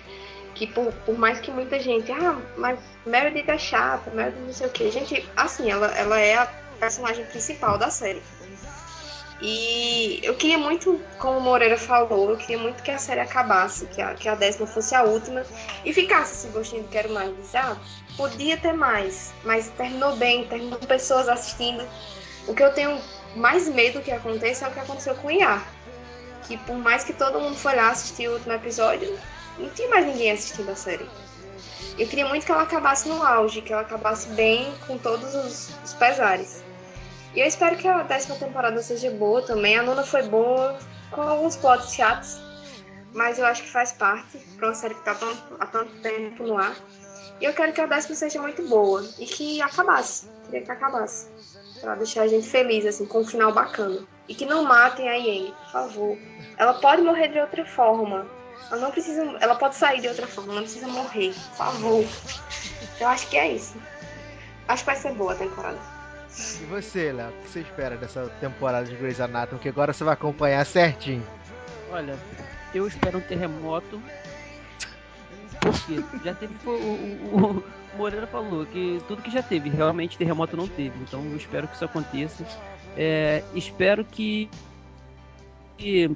Que por, por mais que muita gente, ah, mas Meredith é chata, Meredith não sei o que. Gente, assim, ela, ela é a personagem principal da série. E eu queria muito, como o Moreira falou, eu queria muito que a série acabasse, que a, que a décima fosse a última, e ficasse esse gostinho de quero mais. Ah, podia ter mais, mas terminou bem, terminou com pessoas assistindo. O que eu tenho mais medo que aconteça é o que aconteceu com o Iá. Que por mais que todo mundo foi lá assistir o último episódio, não tinha mais ninguém assistindo a série. Eu queria muito que ela acabasse no auge, que ela acabasse bem com todos os, os pesares. E eu espero que a décima temporada seja boa também. A nona foi boa, com alguns plots chatos, mas eu acho que faz parte pra uma série que tá há tanto tempo no ar. E eu quero que a décima seja muito boa e que acabasse. Queria que acabasse. Pra deixar a gente feliz, assim, com um final bacana. E que não matem a Yang, por favor. Ela pode morrer de outra forma. Ela não precisa. Ela pode sair de outra forma, não precisa morrer, por favor. Eu acho que é isso. Acho que vai ser boa a temporada. E você, Léo, o que você espera dessa temporada de Grey's Anatomy? Que agora você vai acompanhar certinho. Olha, eu espero um terremoto. Porque já teve. O, o, o Moreira falou que tudo que já teve, realmente terremoto não teve. Então eu espero que isso aconteça. É, espero que, que,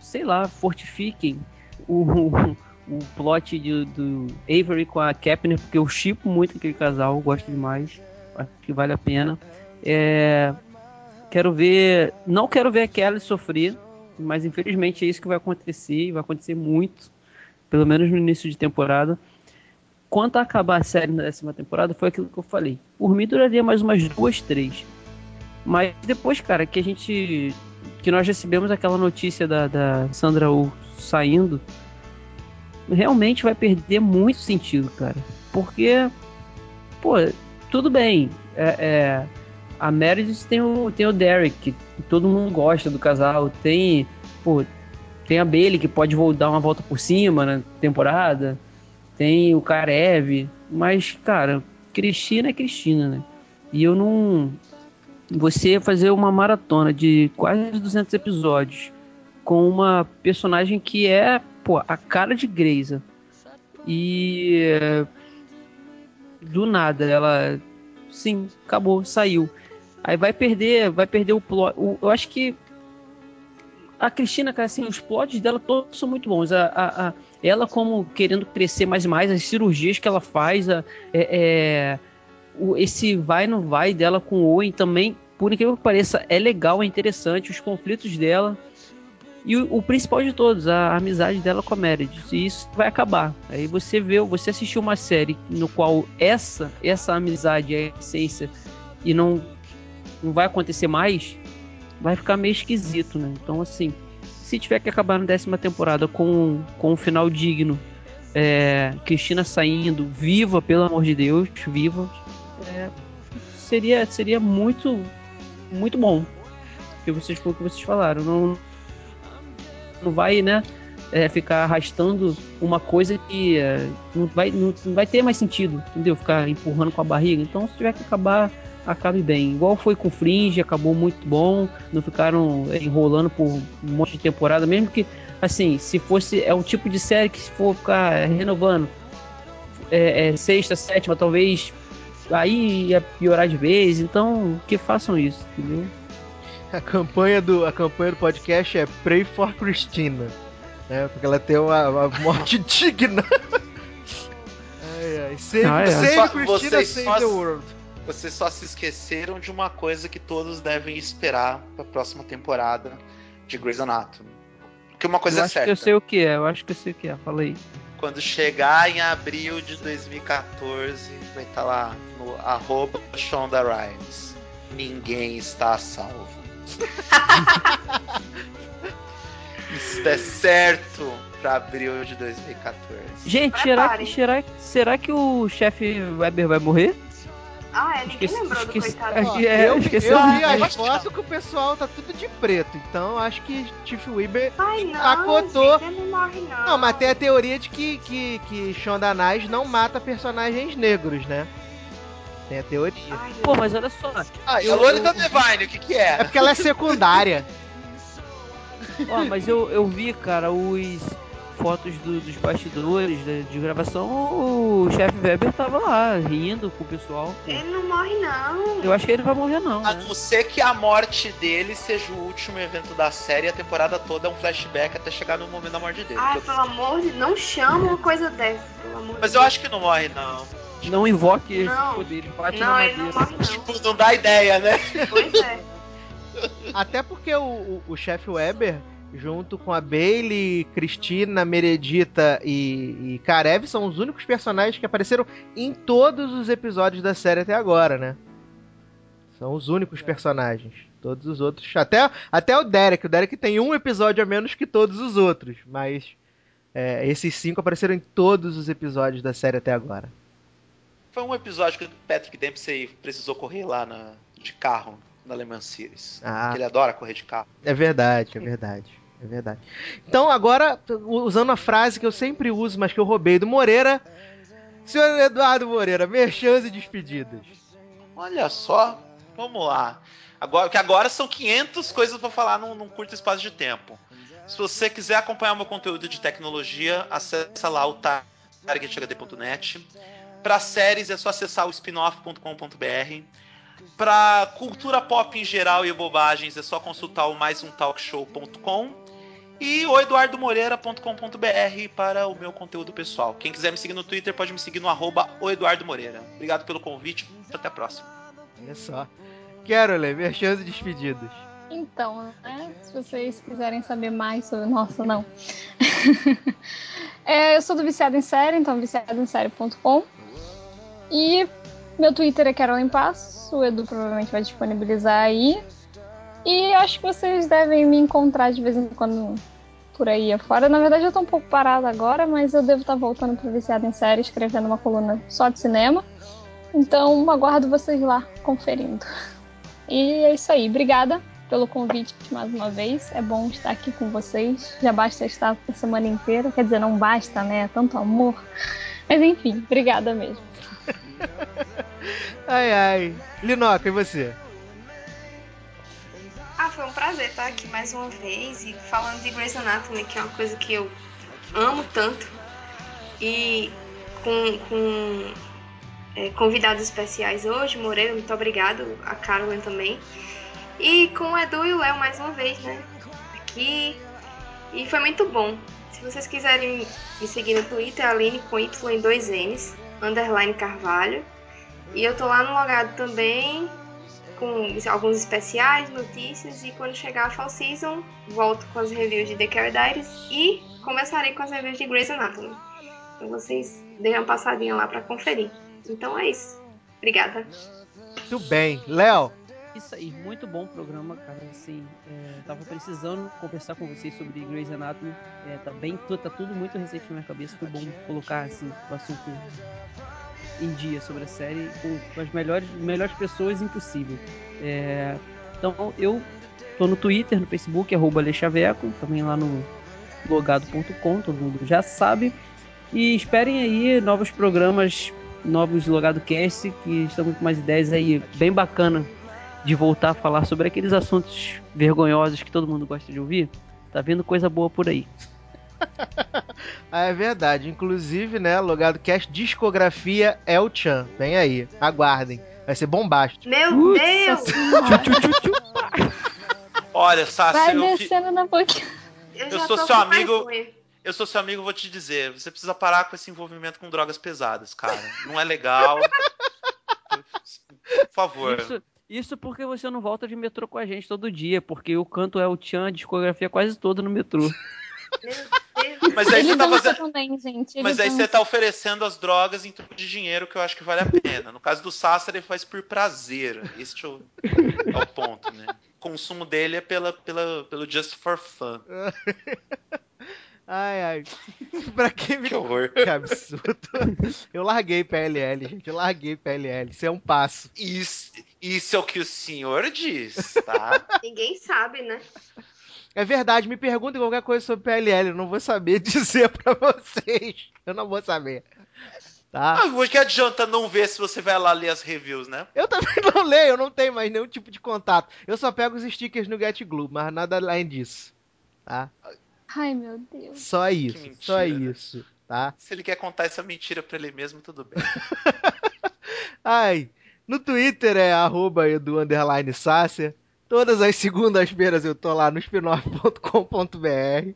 sei lá, fortifiquem o, o, o plot de- do Avery com a Kepner, porque eu chipo muito aquele casal, gosto demais. Acho que vale a pena. É, quero ver. Não quero ver a Kelly sofrer. mas infelizmente é isso que vai acontecer, e vai acontecer muito, pelo menos no início de temporada. Quanto a acabar a série na décima temporada, foi aquilo que eu falei. Por mim, duraria mais umas duas, três. Mas depois, cara, que a gente. que nós recebemos aquela notícia da, da Sandra Oh saindo, realmente vai perder muito sentido, cara. Porque, pô, tudo bem. É, é, a Meredith tem o, tem o Derek, que todo mundo gosta do casal. Tem, pô, tem a Bailey, que pode dar uma volta por cima na temporada. Tem o Karev. Mas, cara, Cristina é Cristina, né? E eu não. Você fazer uma maratona de quase 200 episódios com uma personagem que é, pô, a cara de Greysa. E do nada ela sim, acabou, saiu. Aí vai perder, vai perder o plot. o- eu acho que a Cristina, cara, assim, os plots dela todos são muito bons. A, a- a- ela como querendo crescer mais e mais, as cirurgias que ela faz, a- é, é, o- esse vai não vai dela com o Owen também, por incrível que pareça, é legal, é interessante, os conflitos dela. E o, o principal de todos, a amizade dela com a Meredith. E isso vai acabar. Aí você vê, você assistiu uma série no qual essa essa amizade é a essência e não, não vai acontecer mais, vai ficar meio esquisito, né? Então, assim, se tiver que acabar na décima temporada com, com um final digno, é, Cristina saindo, viva, pelo amor de Deus, viva, é, seria, seria muito, muito bom. Que vocês, o que vocês falaram. Não, não vai, né? é, ficar arrastando uma coisa que é, não, vai, não, não vai ter mais sentido, entendeu? Ficar empurrando com a barriga. Então, se tiver que acabar, acabe bem. Igual foi com Fringe, acabou muito bom. Não ficaram enrolando por um monte de temporada, mesmo que, assim, se fosse. É um tipo de série que se for ficar renovando é, é, sexta, sétima, talvez. Aí ia piorar de vez, então que façam isso, entendeu? A campanha do, a campanha do podcast é Pray for Christina. Né? Porque ela tem uma, uma <laughs> morte digna. ai, ai. Save, Ah, é. save Só- Christina, vocês save só- the world. Vocês só se esqueceram de uma coisa que todos devem esperar pra próxima temporada de Grey's Anatomy. Porque uma coisa eu é acho certa. que eu sei o que é, eu acho que eu sei o que é, fala aí. Quando chegar em abril de 2014, vai estar lá no arroba Shonda Rhimes. Ninguém está a salvo. <laughs> Isso é certo pra abril de 2014. Gente, será será, será que o chefe Weber vai morrer? Ah, é, ninguém Esqueci- lembrou do esqueci- coitado. Ó, Ó, é, eu, esqueci eu vi as fotos que o pessoal tá tudo de preto, então acho que Chief Weber. Ai, não, Acotou. gente, não morre, não. Não, mas tem a teoria de que, que, que Shonda não mata personagens negros, né? Tem a teoria. Ai, Pô, mas olha só, Ah, e eu- a Lone da Divine, o que que É é? porque ela é secundária. ó, mas eu, eu vi, cara, os fotos do- dos bastidores de, de gravação, o chefe Weber tava lá, rindo com o pessoal. pô. Ele não morre, não. Eu acho que ele não vai morrer não, A né? não ser que a morte dele seja o último evento da série e a temporada toda é um flashback até chegar no momento da morte dele. Ai, pelo amor de Não chama uma coisa dessa, pelo amor de Mas eu Deus. acho que não morre, não. Não invoque Não. esse poder, ele bate na Não, ele não madeira. morre, não. Tipo, não dá ideia, né? Pois é. Até porque o, o, o chefe Weber, junto com a Bailey, Cristina, Meredita e, e Karev, são os únicos personagens que apareceram em todos os episódios da série até agora, né? São os únicos personagens. Todos os outros. Até, até o Derek. O Derek tem um episódio a menos que todos os outros. Mas é, esses cinco apareceram em todos os episódios da série até agora. Foi um episódio que o Patrick Dempsey precisou correr lá na, de carro na Le Mans Series. Ah, Ele adora correr de carro. É verdade, é verdade. É verdade. Então, agora, usando a frase que eu sempre uso, mas que eu roubei do Moreira. Senhor Eduardo Moreira, merchans e despedidas. Olha só, vamos lá. Agora, que agora são 500 coisas pra falar num, num curto espaço de tempo. Se você quiser acompanhar meu conteúdo de tecnologia, acessa lá o targethd.net. Para séries é só acessar o spinoff.com.br. Para cultura pop em geral e bobagens é só consultar o maisumtalkshow.com e o eduardomoreira.com.br para o meu conteúdo pessoal. Quem quiser me seguir no Twitter pode me seguir no arroba o Eduardo Moreira. Obrigado pelo convite, até a próxima. Olha só. Quero ler, merchans e despedidas. Então, né? Se vocês quiserem saber mais sobre. Nossa, não. <laughs> É, eu sou do Viciado em Série, então viciadoemsérie.com. E meu Twitter é Carolyn Passos. O Edu provavelmente vai disponibilizar aí. E acho que vocês devem me encontrar de vez em quando por aí afora. Na verdade, eu tô um pouco parada agora, mas eu devo estar voltando pro Viciado em Série, escrevendo uma coluna só de cinema. Então, aguardo vocês lá conferindo. <laughs> E é isso aí. Obrigada pelo convite mais uma vez. É bom estar aqui com vocês. Já basta estar a semana inteira. Quer dizer, não basta, né? É Tanto amor. Mas enfim, obrigada mesmo. <laughs> Ai, ai. Linoca, e você? Ah, foi um prazer estar aqui mais uma vez e falando de Grey's Anatomy, que é uma coisa que eu amo tanto. E com, com é, convidados especiais hoje, Moreira, muito obrigado, a Carolyn também. E com o Edu e o Léo mais uma vez, né? Aqui. E foi muito bom. Se vocês quiserem me seguir no Twitter, Aline com Y em dois N's, underline Carvalho. E eu tô lá no logado também, com alguns especiais, notícias, e quando chegar a Fall Season, volto com as reviews de The Care Diaries e começarei com as reviews de Grey's Anatomy. Então vocês deem uma passadinha lá pra conferir. Então é isso. Obrigada. Muito bem. Léo, Isso aí, muito bom programa, cara. Assim, é, tava precisando conversar com vocês sobre Grey's Anatomy. É, tá bem, tá tudo muito recente na minha cabeça. Foi bom colocar assim o assunto em dia sobre a série com, as melhores, melhores pessoas impossível. É, então eu tô no Twitter, no Facebook, arroba Alechaveco, também lá no logado.com, todo mundo já sabe. E esperem aí novos programas, novos Logado Cast, que estamos com umas ideias aí bem bacana de voltar a falar sobre aqueles assuntos vergonhosos que todo mundo gosta de ouvir. Tá vendo coisa boa por aí. <laughs> ah, é verdade. Inclusive, né, Logado Cast Discografia El Chan. Vem aí, aguardem. Vai ser bombástico. Meu Deus! <laughs> Olha, Sassi, Vai eu, descendo na boquinha. Eu, Eu sou seu amigo. eu sou seu amigo, vou te dizer. Você precisa parar com esse envolvimento com drogas pesadas, cara. Não é legal. <laughs> Por favor. Isso, isso porque você não volta de metrô com a gente todo dia, porque eu canto El Chan, a discografia quase toda no metrô. <laughs> Mas aí Ele você tá fazendo. também, gente. Ele Mas aí dança. você tá oferecendo as drogas em troco de dinheiro que eu acho que vale a pena. No caso do Sasser, ele faz por prazer. Esse é o, é o ponto, né? O consumo dele é pela, pela, pelo just for fun. <laughs> Ai, ai. <laughs> pra quem me. Que horror. Que absurdo. Eu larguei PLL, gente. Eu larguei PLL. Isso é um passo. Isso, isso é o que o senhor diz, tá? <laughs> Ninguém sabe, né? É verdade, me perguntem qualquer coisa sobre PLL. Eu não vou saber <laughs> dizer pra vocês. Eu não vou saber. Tá? Ah, o que adianta não ver se você vai lá ler as reviews, né? Eu também <laughs> não leio, eu não tenho mais nenhum tipo de contato. Eu só pego os stickers no Get Glue, mas nada além disso. Tá? Ai, meu Deus. Só isso, mentira, só né? isso, tá? Se ele quer contar essa mentira pra ele mesmo, tudo bem. Ai, no Twitter é arroba edu underline Sácia. Todas as segundas-feiras eu tô lá no spinoff.com.br.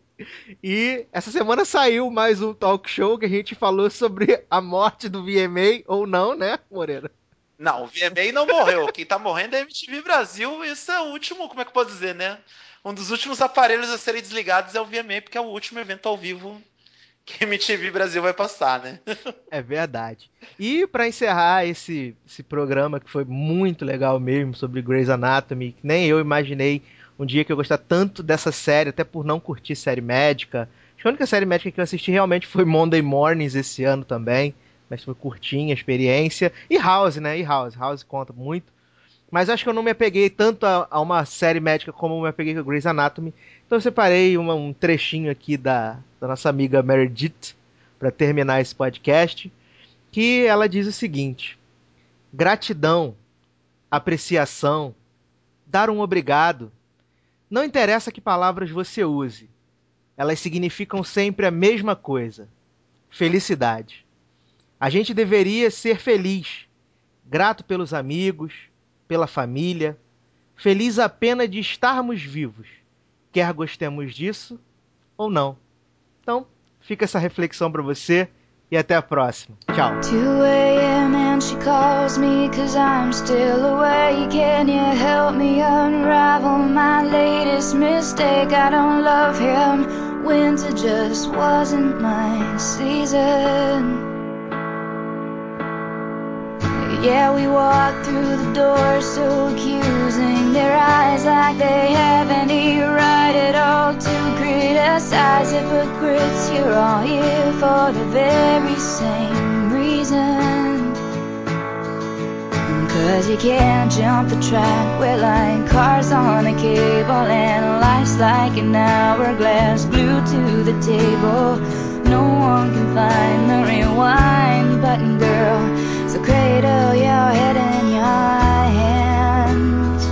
E essa semana saiu mais um talk show que a gente falou sobre a morte do VMA, ou não, né, Moreira? Não, o VMA não morreu. Quem tá morrendo é MTV Brasil. Esse é o último, como é que eu posso dizer, né? Um dos últimos aparelhos a serem desligados é o VMA, porque é o último evento ao vivo que <laughs> MTV Brasil vai passar, né? É verdade. E pra encerrar esse, esse programa que foi muito legal mesmo sobre Grey's Anatomy, que nem eu imaginei um dia que eu gostar tanto dessa série, até por não curtir série médica. Acho que a única série médica que eu assisti realmente foi Monday Mornings esse ano também, mas foi curtinha a experiência. E House, né? E House. House conta muito. Mas acho que eu não me apeguei tanto a, a uma série médica como eu me apeguei com Grey's Anatomy. Então eu separei uma- um trechinho aqui da, da nossa amiga Meredith para terminar esse podcast, que ela diz o seguinte: gratidão, apreciação, dar um obrigado. Não interessa que palavras você use, elas significam sempre a mesma coisa: felicidade. A gente deveria ser feliz, grato pelos amigos, pela família, feliz apenas de estarmos vivos, quer gostemos disso ou não. Então, fica essa reflexão para você e até a próxima. Tchau. she calls me cause I'm still awake Can you help me unravel my latest mistake? I don't love him Winter just wasn't my season Yeah, we walk through the door so accusing Their eyes like they have any right at all To criticize hypocrites. You're all here for the very same reason. Cause you can't jump the track We're like cars on a cable And life's like an hourglass Glued to the table. No one can find the rewind button, girl cradle your head in your hands.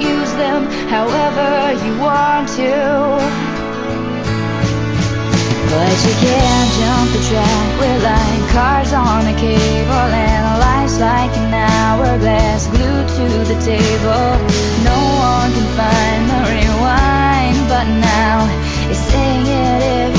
use them however you want to. But you can't jump the track. We're like cars on a cable, and life's like an hourglass glued to the table. No one can find the rewind, but now it's saying it is.